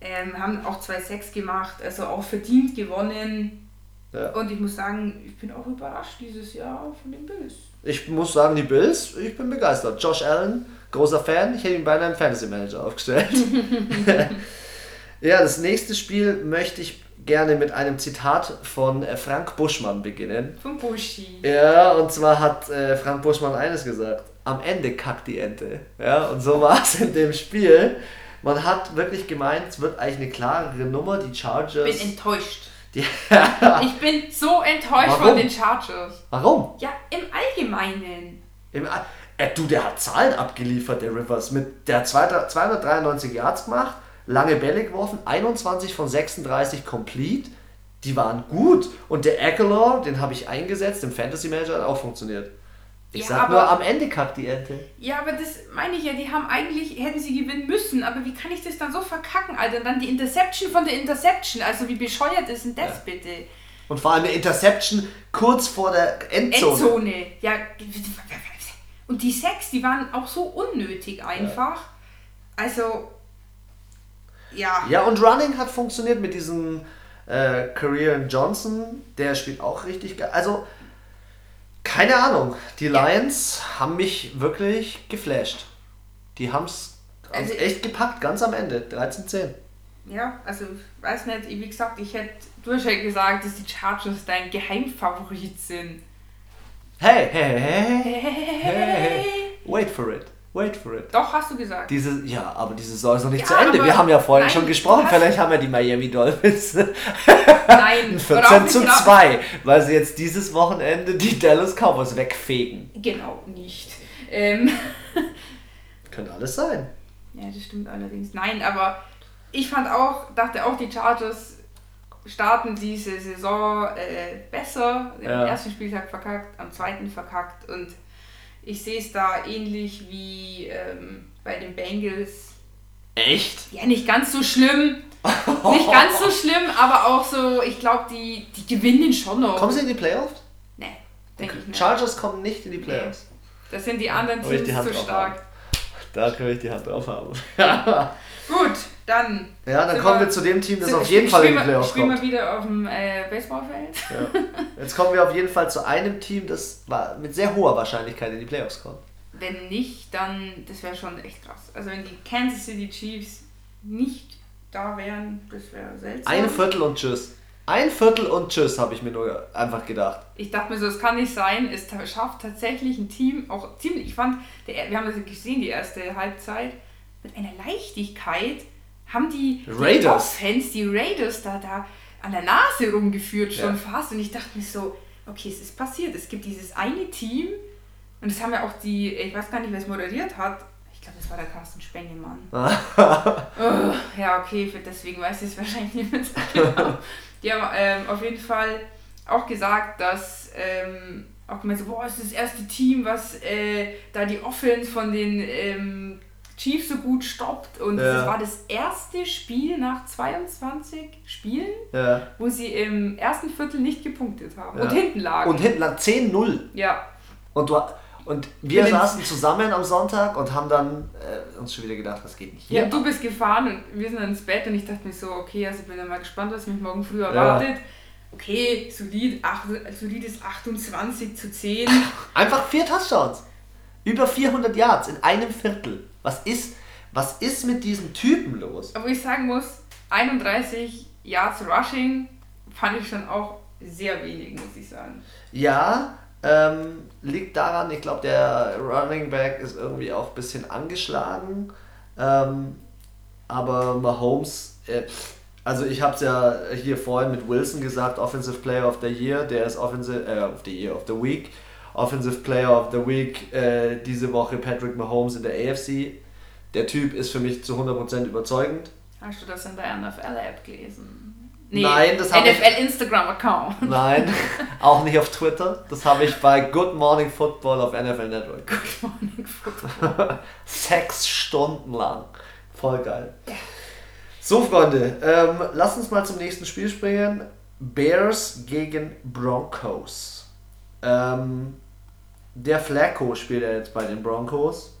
Ähm, haben auch 2-6 gemacht, also auch verdient gewonnen. Ja. Und ich muss sagen, ich bin auch überrascht dieses Jahr von den Bills. Ich muss sagen, die Bills, ich bin begeistert. Josh Allen, großer Fan. Ich hätte ihn beinahe im Fantasy Manager aufgestellt. ja, das nächste Spiel möchte ich gerne mit einem Zitat von äh, Frank Buschmann beginnen. Von Buschi. Ja, und zwar hat äh, Frank Buschmann eines gesagt. Am Ende kackt die Ente. Ja, und so war es in dem Spiel. Man hat wirklich gemeint, es wird eigentlich eine klarere Nummer. Die Chargers. Ich bin enttäuscht. Ich bin so enttäuscht Warum? von den Chargers. Warum? Ja, im Allgemeinen. Im, äh, du, der hat Zahlen abgeliefert, der Rivers. Mit, der hat 200 293 Yards gemacht, lange Bälle geworfen, 21 von 36 complete. Die waren gut. Und der Aguilar, den habe ich eingesetzt, im Fantasy Manager hat auch funktioniert. Ich Ja, sag aber- nur, am Ende kackt die Ente. Ja, aber das meine ich ja, die haben eigentlich, hätten sie gewinnen müssen, aber wie kann ich das dann so verkacken, Alter? Und dann die Interception von der Interception, also wie bescheuert ist denn das bitte? Und vor allem eine Interception kurz vor der Endzone. Endzone. Ja, und die Sex, die waren auch so unnötig einfach. Also, ja. Ja, und Running hat funktioniert mit diesem äh, Career Johnson. Der spielt auch richtig geil. Also, keine Ahnung. Die Lions haben mich wirklich geflasht. Die haben es Also- echt gepackt, ganz am Ende. 13-10. Ja, also, weiß nicht, wie gesagt, ich hätte, du hast ja gesagt, dass die Chargers dein Geheimfavorit sind. Hey, hey, hey, hey, hey, hey, hey. Hey. Wait for it. Wait for it. Doch, hast du gesagt. Diese, ja, aber die Saison ist noch nicht Ja, zu Ende. Wir haben ja vorhin nein, schon gesprochen. Vielleicht haben ja die Miami Dolphins Nein, 14 worauf zu ich hinaus- 2, weil sie jetzt dieses Wochenende die Dallas Cowboys wegfegen. Genau, nicht. Ähm, Könnte alles sein. ja, das stimmt allerdings. Nein, aber ich fand auch, dachte auch, die Chargers starten diese Saison äh, besser. Am Ja. ersten Spieltag verkackt, am zweiten verkackt und ich sehe es da ähnlich wie ähm, bei den Bengals. Echt? Ja, nicht ganz so schlimm. Nicht ganz so schlimm, aber auch so, ich glaube, die, die gewinnen schon noch. Kommen sie in die Playoffs? Nee, denke ich nicht. Chargers kommen nicht in die Playoffs. Das sind die anderen Teams Hand zu drauf stark. Da kann ich die Hand drauf haben. Gut, dann. Ja, dann kommen wir- wir zu dem Team, das auf jeden Fall in die spielen Playoffs Spielen kommt. wir wieder auf dem äh, Baseballfeld. Ja. Jetzt kommen wir auf jeden Fall zu einem Team, das mit sehr hoher Wahrscheinlichkeit in die Playoffs kommt. Wenn nicht, dann, das wäre schon echt krass. Also wenn die Kansas City Chiefs nicht da wären, das wäre seltsam. Ein Viertel und tschüss. Ein Viertel und tschüss, habe ich mir nur einfach gedacht. Ich dachte mir so, es kann nicht sein. Es schafft tatsächlich ein Team, auch ziemlich, ich fand, der, wir haben das gesehen, die erste Halbzeit, mit einer Leichtigkeit haben die, die. Offense, die Raiders da, da an der Nase rumgeführt schon Ja. fast. Und ich dachte mir so, okay, es ist passiert. Es gibt dieses eine Team und das haben ja auch die, ich weiß gar nicht, wer es moderiert hat. Ich glaube, das war der Carsten Spengemann. oh, ja, okay, deswegen weiß ich es wahrscheinlich nicht mehr so genau. Die haben ähm, auf jeden Fall auch gesagt, dass ähm, auch gemeint so, boah, es ist das erste Team, was äh, da die Offense von den ähm, Chiefs so gut stoppt. Und Ja. das war das erste Spiel nach 22 Spielen, Ja. wo sie im ersten Viertel nicht gepunktet haben Ja. und hinten lagen. Und hinten lag 10-0. ja, Und, du, und wir in- saßen zusammen am Sonntag und haben dann äh, uns schon wieder gedacht, das geht nicht. Ja, du bist gefahren und wir sind dann ins Bett und ich dachte mir so, okay, also ich bin dann mal gespannt, was mich morgen früh erwartet. Okay, solid, ach, solides 28 zu 10. Einfach vier Touchdowns. Über 400 Yards in einem Viertel. Was ist, was ist mit diesem Typen los? Aber ich sagen muss, 31 Yards Rushing fand ich schon auch sehr wenig, muss ich sagen. Ja, ähm, liegt daran, ich glaube, der Running Back ist irgendwie auch ein bisschen angeschlagen. Ähm, aber Mahomes, äh, also ich habe es ja hier vorhin mit Wilson gesagt, Offensive Player of the Year, der ist Offensive, äh, of the Year, of the Week. Offensive Player of the Week äh, diese Woche Patrick Mahomes in der AFC. Der Typ ist für mich zu 100% überzeugend. Hast du das in der NFL-App gelesen? Nein, das hab ich- NFL Instagram-Account. Nein, auch nicht auf Twitter. Das habe ich bei Good Morning Football auf NFL Network. Sechs Stunden lang. Voll geil. So, Freunde, ähm, lasst uns mal zum nächsten Spiel springen. Bears gegen Broncos. Ähm, der Flacco spielt ja jetzt bei den Broncos.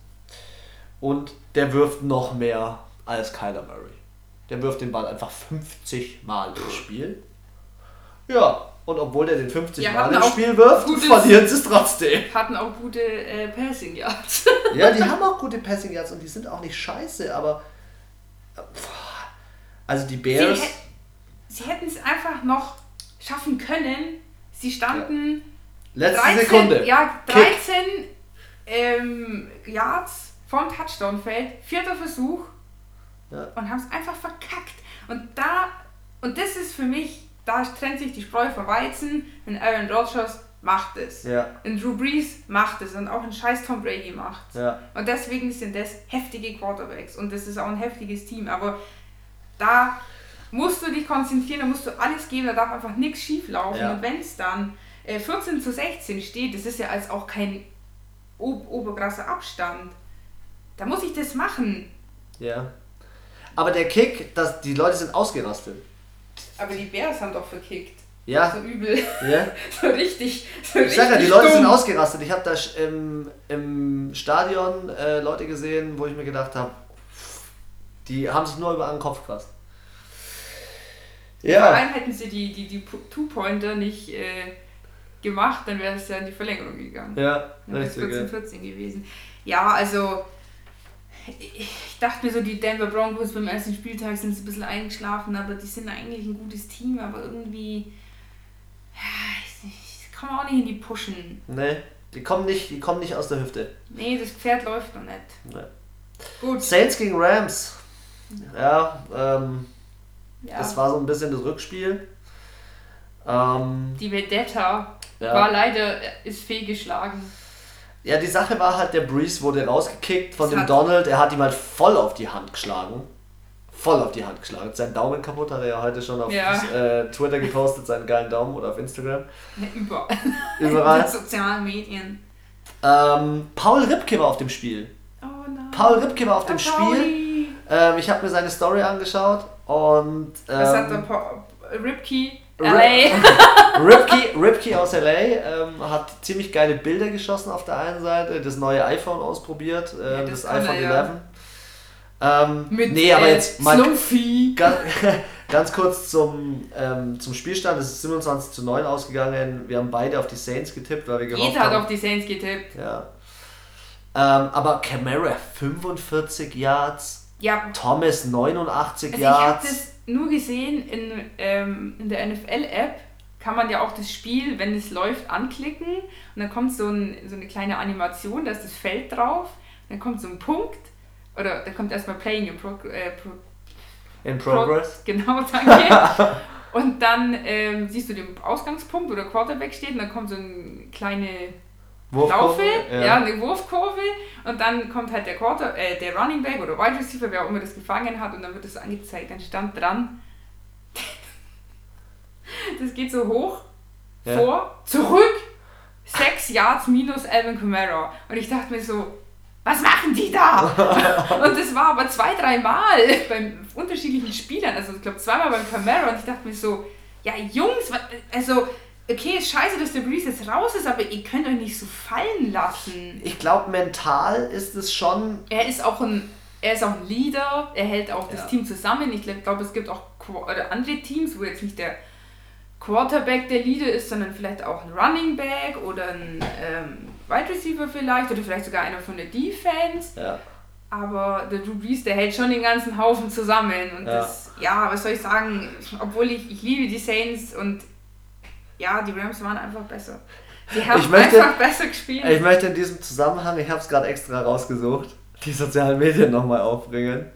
Und der wirft noch mehr als Kyler Murray. Der wirft den Ball einfach 50 Mal im Spiel. Ja, und obwohl der den 50 Ja, Mal im Spiel wirft, verlieren sie es trotzdem. Hatten auch gute äh, Passing Yards. Ja, die haben auch gute Passing Yards und die sind auch nicht scheiße, aber. äh, Also die Bears. Sie, sie hätten es einfach noch schaffen können. Sie standen ja. Letzte 13, Sekunde. Ja, 13 ähm, Yards vom Touchdown-Feld, vierter Versuch ja. und haben es einfach verkackt. Und da, und das ist für mich, da trennt sich die Spreu vom Weizen, wenn Aaron Rodgers macht es. Ja. Und Drew Brees macht es und auch ein scheiß Tom Brady macht ja. Und deswegen sind das heftige Quarterbacks und das ist auch ein heftiges Team. Aber da musst du dich konzentrieren, da musst du alles geben, da darf einfach nichts schief laufen. Ja. Und wenn es dann äh, 14 zu 16 steht, das ist ja als auch kein ob oberkrasser Abstand, da muss ich das machen. Ja. Aber der Kick, das, die Leute sind ausgerastet. Aber die Bears haben doch verkickt. Ja. So übel. Ja. so richtig. So ich sag ja, die Leute dumm. sind ausgerastet. Ich habe da im, im Stadion äh, Leute gesehen, wo ich mir gedacht habe, die haben sich nur über einen Kopf gefasst. Ja. Vor allem hätten sie die, die, die Two-Pointer nicht äh, gemacht, dann wäre es ja in die Verlängerung gegangen. Ja, dann es 14, 14 gewesen. Ja, also ich dachte mir so, die Denver Broncos beim ersten Spieltag sind ein bisschen eingeschlafen, aber die sind eigentlich ein gutes Team, aber irgendwie ja, kann man auch nicht in die pushen. Nee, die kommen nicht, die kommen nicht aus der Hüfte. Nee, das Pferd läuft noch nicht. Nee. Gut. Saints gegen Rams. Ja, ähm, ja. das war so ein bisschen das Rückspiel. Ähm, die Vedetta ja. war leider, ist fehlgeschlagen. Ja, die Sache war halt, der Breeze wurde rausgekickt von das dem Donald. Er hat ihm halt voll auf die Hand geschlagen. Voll auf die Hand geschlagen. Sein Daumen kaputt hat er ja heute schon auf ja. äh, Twitter gepostet, seinen geilen Daumen oder auf Instagram. Ja, überall. Überall. In sozialen Medien. Ähm, Paul Ripke war auf dem Spiel. Oh nein. Paul Ripke war auf dem Spiel. Ähm, ich habe mir seine Story angeschaut und. Ähm, Was hat der ähm, pa Ripke LA. Ripkey, Ripkey aus LA ähm, hat ziemlich geile Bilder geschossen auf der einen Seite, das neue iPhone ausprobiert, äh, ja, das, das iPhone er, 11. Ähm, Mit nee, aber jetzt mal ganz, ganz kurz zum, ähm, zum Spielstand. Es ist 27 zu 9 ausgegangen. Wir haben beide auf die Saints getippt, weil wir gehofft Jeder hat auf die Saints getippt. Ja. Ähm, aber Camara 45 Yards. Ja. Thomas 89 also Yards. Nur gesehen in, ähm, in der NFL-App kann man ja auch das Spiel, wenn es läuft, anklicken und dann kommt so, ein, so eine kleine Animation, da ist das Feld drauf, dann kommt so ein Punkt oder da kommt erstmal Playing in, Pro, äh, Pro, in Progress. Pro, genau, danke. und dann ähm, siehst du den Ausgangspunkt, wo der Quarterback steht und dann kommt so eine kleine Laufe, ja. eine Wurfkurve und dann kommt halt der Quarter, äh, der Running Back oder Wide Receiver, wer auch immer das gefangen hat und dann wird das angezeigt. Dann stand dran, das geht so hoch, ja. vor, zurück, 6 Yards minus Alvin Kamara. Und ich dachte mir so, was machen die da? und das war aber zwei, dreimal bei unterschiedlichen Spielern. Also ich glaube zweimal beim Camara und ich dachte mir so, ja Jungs, also okay, ist scheiße, dass der Breeze jetzt raus ist, aber ihr könnt euch nicht so fallen lassen. Ich glaube, mental ist es schon. Er ist auch ein, er ist auch ein Leader, er hält auch das ja. Team zusammen. Ich glaube, es gibt auch andere Teams, wo jetzt nicht der Quarterback der Leader ist, sondern vielleicht auch ein Running Back oder ein ähm, Wide Receiver vielleicht oder vielleicht sogar einer von der Defense. Ja. Aber der Drew Brees, der hält schon den ganzen Haufen zusammen. Und ja. das, ja, was soll ich sagen, obwohl ich, ich liebe die Saints und ja, die Rams waren einfach besser. Die haben ich möchte, einfach besser gespielt. Ich möchte in diesem Zusammenhang, ich habe es gerade extra rausgesucht, die sozialen Medien nochmal aufbringen.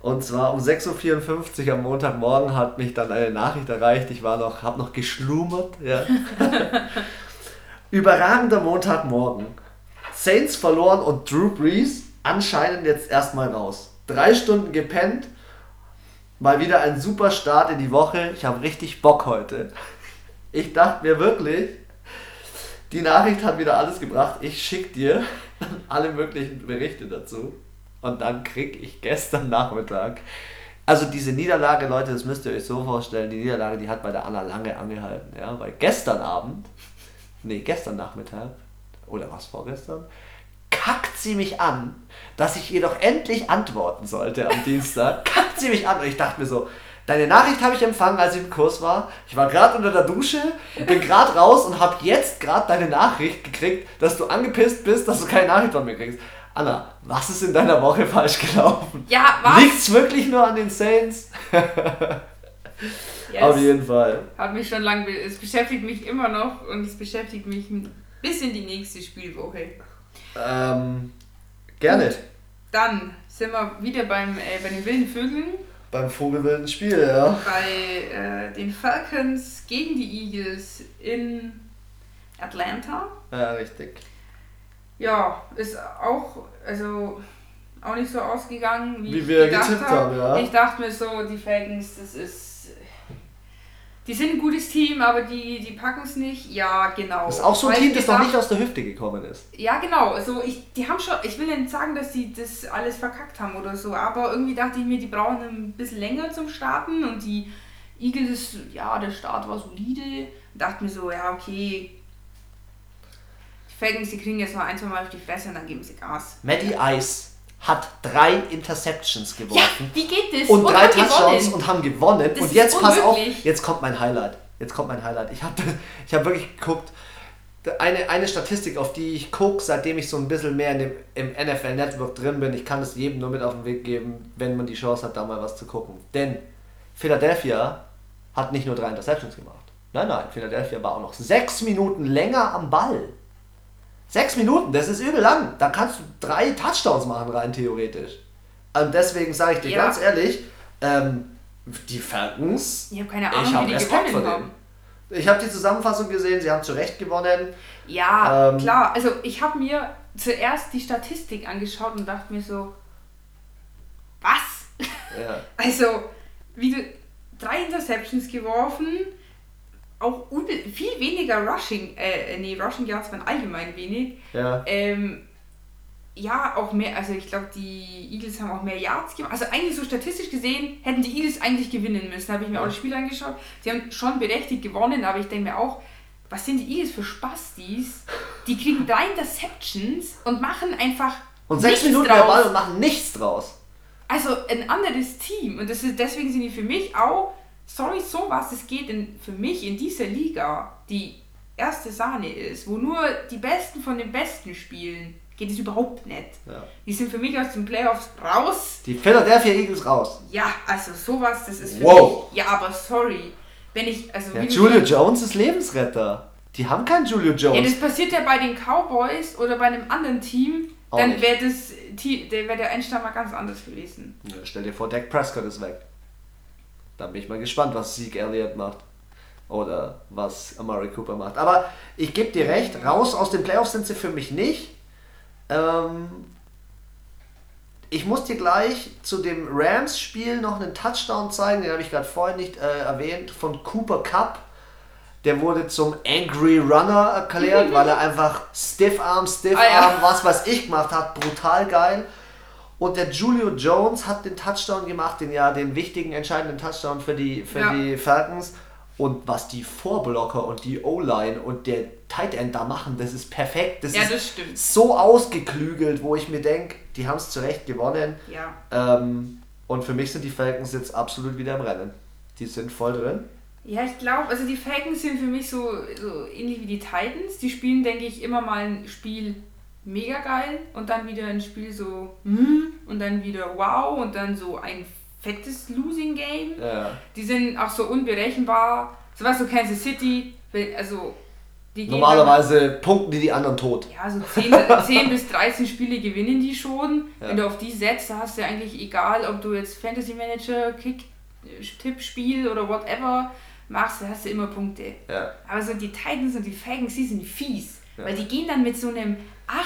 Und zwar um 6.54 Uhr am Montagmorgen hat mich dann eine Nachricht erreicht. Ich war noch, habe noch geschlummert. Ja. Überragender Montagmorgen. Saints verloren und Drew Brees anscheinend jetzt erstmal raus. Drei Stunden gepennt. Mal wieder ein super Start in die Woche. Ich habe richtig Bock heute. Ich dachte mir wirklich, die Nachricht hat wieder alles gebracht. Ich schicke dir alle möglichen Berichte dazu. Und dann krieg ich gestern Nachmittag. Also diese Niederlage, Leute, das müsst ihr euch so vorstellen, die Niederlage, die hat bei der Anna lange angehalten. Ja? Weil gestern Abend, nee, gestern Nachmittag, oder was vorgestern, kackt sie mich an, dass ich ihr doch endlich antworten sollte am Dienstag. kackt sie mich an und ich dachte mir so, Deine Nachricht habe ich empfangen, als ich im Kurs war. Ich war gerade unter der Dusche und bin gerade raus und habe jetzt gerade deine Nachricht gekriegt, dass du angepisst bist, dass du keine Nachricht von mir kriegst. Anna, was ist in deiner Woche falsch gelaufen? Ja, was? Liegt's wirklich nur an den Saints? Yes. Auf jeden Fall. Hat mich schon lange, es beschäftigt mich immer noch und es beschäftigt mich bis in die nächste Spielwoche. Ähm, gerne. Gut. Dann sind wir wieder beim, äh, bei den wilden Vögeln, Beim vogelwilden Spiel, ja. bei äh, den Falcons gegen die Eagles in Atlanta. Ja, richtig. Ja, ist auch, also auch nicht so ausgegangen, wie, Wie wir gedacht getippt hab. haben, ja. Ich dachte mir so, die Falcons, das ist. Die sind ein gutes Team, aber die, die packen es nicht. Ja, genau. Das ist auch so ein Weil Team, das noch nicht aus der Hüfte gekommen ist. Ja, genau. Also ich, die haben schon, ich will nicht sagen, dass die das alles verkackt haben oder so, aber irgendwie dachte ich mir, die brauchen ein bisschen länger zum Starten und die Eagles, ja, der Start war solide. Dachte mir so, ja, okay. Die Falcons, die kriegen jetzt mal ein, zwei Mal auf die Fresse und dann geben sie Gas. Matty Ice hat drei Interceptions Ja, geworfen wie geht das? und, drei haben Touchdowns und haben gewonnen. Das und jetzt pass auf, jetzt kommt mein Highlight. Jetzt kommt mein Highlight. Ich habe ich hab wirklich geguckt, eine, eine Statistik, auf die ich gucke, seitdem ich so ein bisschen mehr in dem, im NFL Network drin bin. Ich kann es jedem nur mit auf den Weg geben, wenn man die Chance hat, da mal was zu gucken. Denn Philadelphia hat nicht nur drei Interceptions gemacht. Nein, nein, Philadelphia war auch noch sechs Minuten länger am Ball. Sechs Minuten, das ist übel lang. Da kannst du drei Touchdowns machen, rein theoretisch. Und deswegen sage ich dir Ja. ganz ehrlich, ähm, die Falcons, Ich habe keine ich Ahnung, habe wie die Respekt gewonnen denen. haben. Ich habe die Zusammenfassung gesehen, sie haben zu Recht gewonnen. Ja, Ähm, klar. Also ich habe mir zuerst die Statistik angeschaut und dachte mir so, was? Ja. Also, wie du drei Interceptions geworfen, auch übel, viel weniger Rushing, äh, nee, Rushing Yards waren allgemein wenig. Ja. Ähm, ja, auch mehr, also ich glaube, die Eagles haben auch mehr Yards gemacht. Also eigentlich so statistisch gesehen hätten die Eagles eigentlich gewinnen müssen. Habe ich mir auch das Spiel angeschaut. Sie haben schon berechtigt gewonnen, aber ich denke mir auch, was sind die Eagles für Spastis? Die kriegen drei Interceptions und machen einfach Und sechs Minuten draus. der Ball und machen nichts draus. Also ein anderes Team. Und das ist, deswegen sind die für mich auch, sorry, sowas, es geht in, für mich in dieser Liga, die erste Sahne ist, wo nur die Besten von den Besten spielen, geht es überhaupt nicht. Ja. Die sind für mich aus den Playoffs raus. Die Philadelphia Eagles raus. Ja, also sowas, das ist für Wow. mich. Ja, aber sorry. Wenn ich, also Ja, Julio schon- Jones ist Lebensretter. Die haben keinen Julio Ja, Jones. das passiert ja bei den Cowboys oder bei einem anderen Team, Auch dann wäre wär der Einstand mal ganz anders gewesen. Ja, stell dir vor, Dak Prescott ist weg. Dann bin ich mal gespannt, was Zeke Elliott macht. Oder was Amari Cooper macht. Aber ich gebe dir recht, raus aus den Playoffs sind sie für mich nicht. Ähm, ich muss dir gleich zu dem Rams-Spiel noch einen Touchdown zeigen, den habe ich gerade vorhin nicht äh, erwähnt, von Cooper Cup. Der wurde zum Angry Runner erklärt, weil er einfach Stiff Arm, Stiff Ah, ja. Arm, was weiß ich gemacht hat. Brutal geil. Und der Julio Jones hat den Touchdown gemacht, den ja den wichtigen, entscheidenden Touchdown für die, für Ja. die Falcons. Und was die Vorblocker und die O-Line und der Tight End da machen, das ist perfekt. Das Ja, ist das stimmt. so ausgeklügelt, wo ich mir denke, die haben es zu Recht gewonnen. Ja. Ähm, und für mich sind die Falcons jetzt absolut wieder im Rennen. Die sind voll drin. Ja, ich glaube, also die Falcons sind für mich so, so ähnlich wie die Titans. Die spielen, denke ich, immer mal ein Spiel mega geil und dann wieder ein Spiel so hm, und dann wieder wow und dann so ein fettes Losing Game. Ja. Die sind auch so unberechenbar. So was so Kansas City, also die gehen Normalerweise punkten die die anderen tot. Dann, ja, so 10, 10 bis 13 Spiele gewinnen die schon. Ja. Wenn du auf die setzt, da hast du eigentlich egal, ob du jetzt Fantasy Manager, Kick, Tippspiel oder whatever machst, da hast du immer Punkte. Ja. Aber so die Titans und die Falcons, die sind fies. Ja. Weil die gehen dann mit so einem 8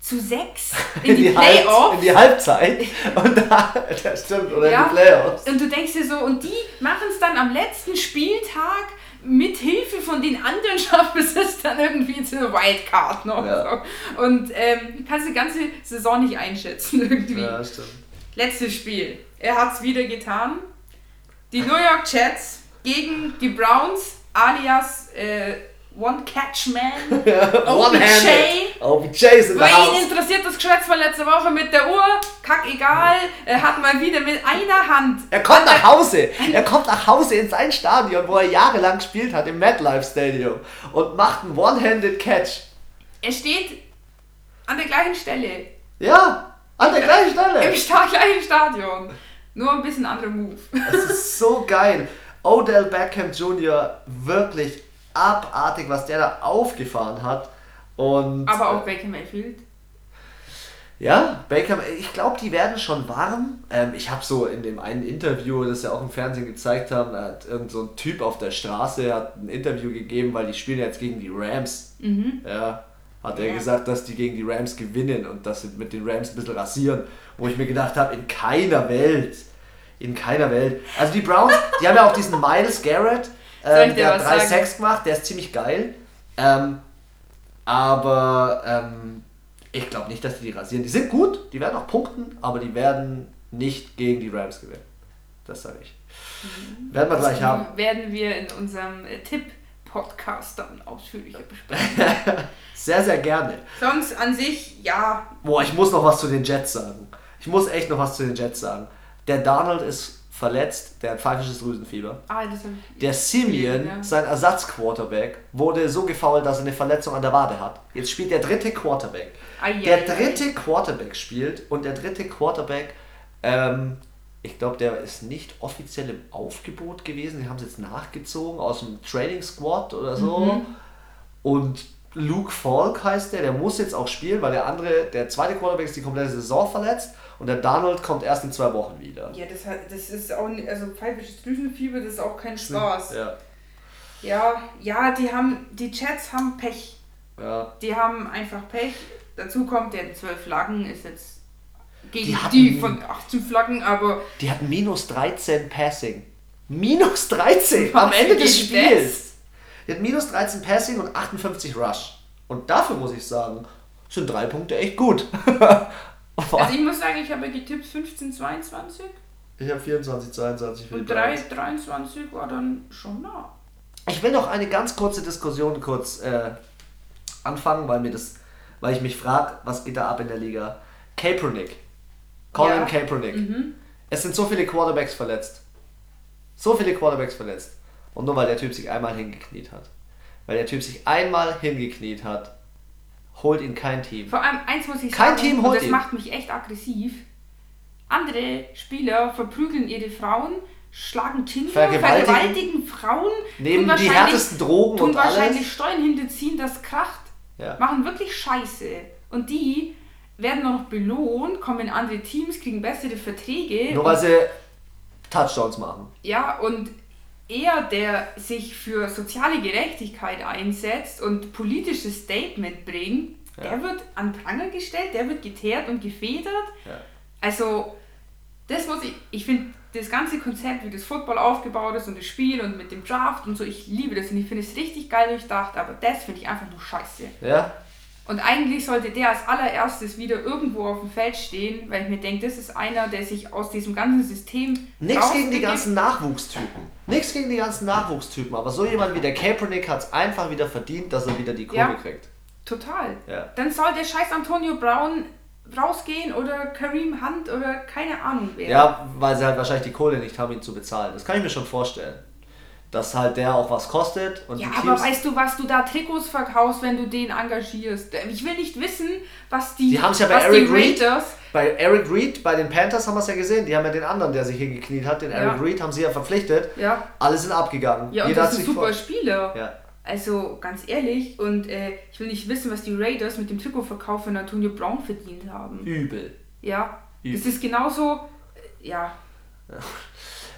zu 6 In, in die, die, Halb, in Playoffs. die Halbzeit. Und da, das stimmt, oder Ja. in die Playoffs. Und du denkst dir so, und die machen es dann am letzten Spieltag mit Hilfe von den anderen schaffen sie es dann irgendwie zu einer Wildcard noch. Ja. So. Und ähm, kannst die ganze Saison nicht einschätzen irgendwie. Ja, stimmt. Letztes Spiel. Er hat es wieder getan. Die New York Jets gegen die Browns, alias äh, One Catch Man. One-handed. OBJ ist in der ihn Haus. interessiert das Geschwätz von letzter Woche mit der Uhr. Kack egal. Er hat mal wieder mit einer Hand. Er kommt nach Hause. Er kommt nach Hause in sein Stadion, wo er jahrelang gespielt hat, im MetLife Stadium. Und macht einen One-Handed Catch. Er steht an der gleichen Stelle. Ja, an der gleichen Im Stelle. Sta gleichen Stadion. Nur ein bisschen anderer Move. Das ist so geil. Odell Beckham Jr. wirklich abartig, was der da aufgefahren hat. Und, Aber auch Baker Mayfield. Ja, Baker, ich glaube, die werden schon warm. Ähm, ich habe so in dem einen Interview, das ja auch im Fernsehen gezeigt haben, da hat irgend so ein Typ auf der Straße hat ein Interview gegeben, weil die spielen jetzt gegen die Rams. Mhm. Ja, hat er Ja. gesagt, dass die gegen die Rams gewinnen und dass sie mit den Rams ein bisschen rasieren. Wo ich mir gedacht habe, in keiner Welt, in keiner Welt. Also die Browns, die haben ja auch diesen Miles Garrett, ähm, der hat drei sagen? Sacks gemacht, der ist ziemlich geil. Ähm, aber ähm, ich glaube nicht, dass die die rasieren. Die sind gut, die werden auch punkten, aber die werden nicht gegen die Rams gewinnen. Das sage ich. Mhm. Werden wir gleich Das haben. werden wir in unserem äh, Tipp-Podcast dann ausführlicher besprechen. Sehr, sehr gerne. Sonst an sich, ja, Boah, ich muss noch was zu den Jets sagen. Ich muss echt noch was zu den Jets sagen. Der Donald ist verletzt, der hat pfeifisches Drüsenfieber. ah, das. Der Simeon, Ja. sein Ersatzquarterback, wurde so gefoult, dass er eine Verletzung an der Wade hat. Jetzt spielt der dritte Quarterback. Ai, Der ai, ai. dritte Quarterback spielt und der dritte Quarterback, ähm, ich glaube, der ist nicht offiziell im Aufgebot gewesen. Die haben es jetzt nachgezogen aus dem Training Squad oder so. Mhm. Und Luke Falk heißt der, der muss jetzt auch spielen, weil der andere, der zweite Quarterback ist die komplette Saison verletzt und der Donald kommt erst in zwei Wochen wieder. Ja, das, hat, das ist auch nicht, also pfeifisches Drüsenfieber, das ist auch kein Spaß. Ja, Ja, ja, die haben, die Jets haben Pech. ja. Die haben einfach Pech. Dazu kommt, der hat zwölf Flaggen, ist jetzt gegen Die die, hatten- von 18 Flaggen, aber Die hatten minus 13 Passing. Minus 13 am Ende des Spiels. Die hat minus 13 Passing und 58 Rush. Und dafür muss ich sagen, sind drei Punkte echt gut. also ich muss sagen, ich habe getippt 15, 22 ich habe 24, 22 für die und 3, Browns. 23 war dann schon nah. Ich will noch eine ganz kurze Diskussion kurz äh, anfangen, weil mir das, weil ich mich frage, was geht da ab in der Liga? Kaepernick. Colin Ja. Kaepernick. Mhm. Es sind so viele Quarterbacks verletzt. So viele Quarterbacks verletzt. Und nur weil der Typ sich einmal hingekniet hat. Weil der Typ sich einmal hingekniet hat, holt ihn kein Team. Vor allem eins muss ich Kein sagen, Team holt das ihn. macht mich echt aggressiv. Andere Spieler verprügeln ihre Frauen, schlagen Kinder, Vergewaltigen. vergewaltigen Frauen, Nehmen tun die härtesten Drogen tun und wahrscheinlich alles. Steuern hinterziehen, das kracht, Ja. machen wirklich Scheiße. Und die werden noch belohnt, kommen in andere Teams, kriegen bessere Verträge. Nur weil sie Touchdowns machen. Ja, und er, der sich für soziale Gerechtigkeit einsetzt und politisches Statement bringt, Ja. der wird an Pranger gestellt, der wird geteert und gefedert. Ja. Also, das muss ich, ich finde das ganze Konzept, wie das Football aufgebaut ist und das Spiel und mit dem Draft und so, ich liebe das und ich finde es richtig geil durchdacht, aber das finde ich einfach nur scheiße. Ja? Und eigentlich sollte der als allererstes wieder irgendwo auf dem Feld stehen, weil ich mir denke, das ist einer, der sich aus diesem ganzen System Nichts gegen die ganzen Nachwuchstypen. Nichts gegen die ganzen Nachwuchstypen. Aber so jemand wie der Kaepernick hat es einfach wieder verdient, dass er wieder die Kohle Ja. kriegt. Total. Ja. Dann soll der scheiß Antonio Brown rausgehen oder Kareem Hunt oder keine Ahnung wer. Ja, weil sie halt wahrscheinlich die Kohle nicht haben, ihn zu bezahlen. Das kann ich mir schon vorstellen. Dass halt der auch was kostet und Ja, aber weißt du, was du da Trikots verkaufst, wenn du den engagierst? Ich will nicht wissen, was die, Die haben's ja bei Eric die Reed. Raiders. Bei Eric Reed, bei den Panthers haben wir es ja gesehen, die haben ja den anderen, der sich hingekniet hat, den Ja. Eric Reed, haben sie ja verpflichtet. Ja, Alle sind abgegangen. ja und Jeder das sich super. Spieler. Ja. Also ganz ehrlich, und äh, ich will nicht wissen, was die Raiders mit dem Trikotverkauf von Antonio Brown verdient haben. Übel. Ja, Übel. das ist genauso. äh, Ja,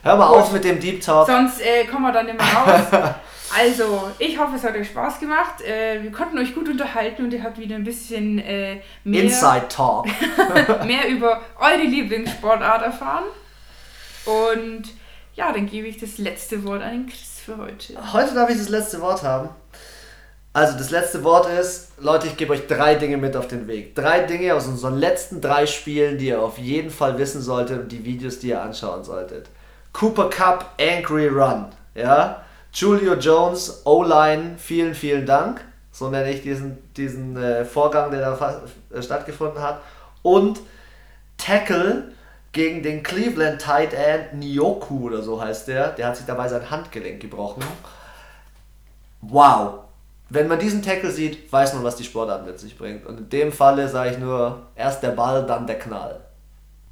Hör mal Gut. auf mit dem Deep Talk. Sonst äh, kommen wir dann mehr raus. Also, ich hoffe, es hat euch Spaß gemacht. Äh, wir konnten euch gut unterhalten und ihr habt wieder ein bisschen äh, mehr, Inside Talk. mehr über eure Lieblingssportart erfahren. Und ja, dann gebe ich das letzte Wort an den Chris für heute. Heute darf ich das letzte Wort haben. Also das letzte Wort ist, Leute, ich gebe euch drei Dinge mit auf den Weg. Drei Dinge aus unseren letzten drei Spielen, die ihr auf jeden Fall wissen solltet und die Videos, die ihr anschauen solltet. Cooper Cup Angry Run. Ja? Julio Jones, O-Line, vielen, vielen Dank. So nenne ich diesen, diesen äh, Vorgang, der da äh, stattgefunden hat. Und Tackle gegen den Cleveland Tight End Nyoku oder so heißt der. Der hat sich dabei sein Handgelenk gebrochen. Wow. Wenn man diesen Tackle sieht, weiß man, was die Sportart mit sich bringt. Und in dem Falle sage ich nur, erst der Ball, dann der Knall.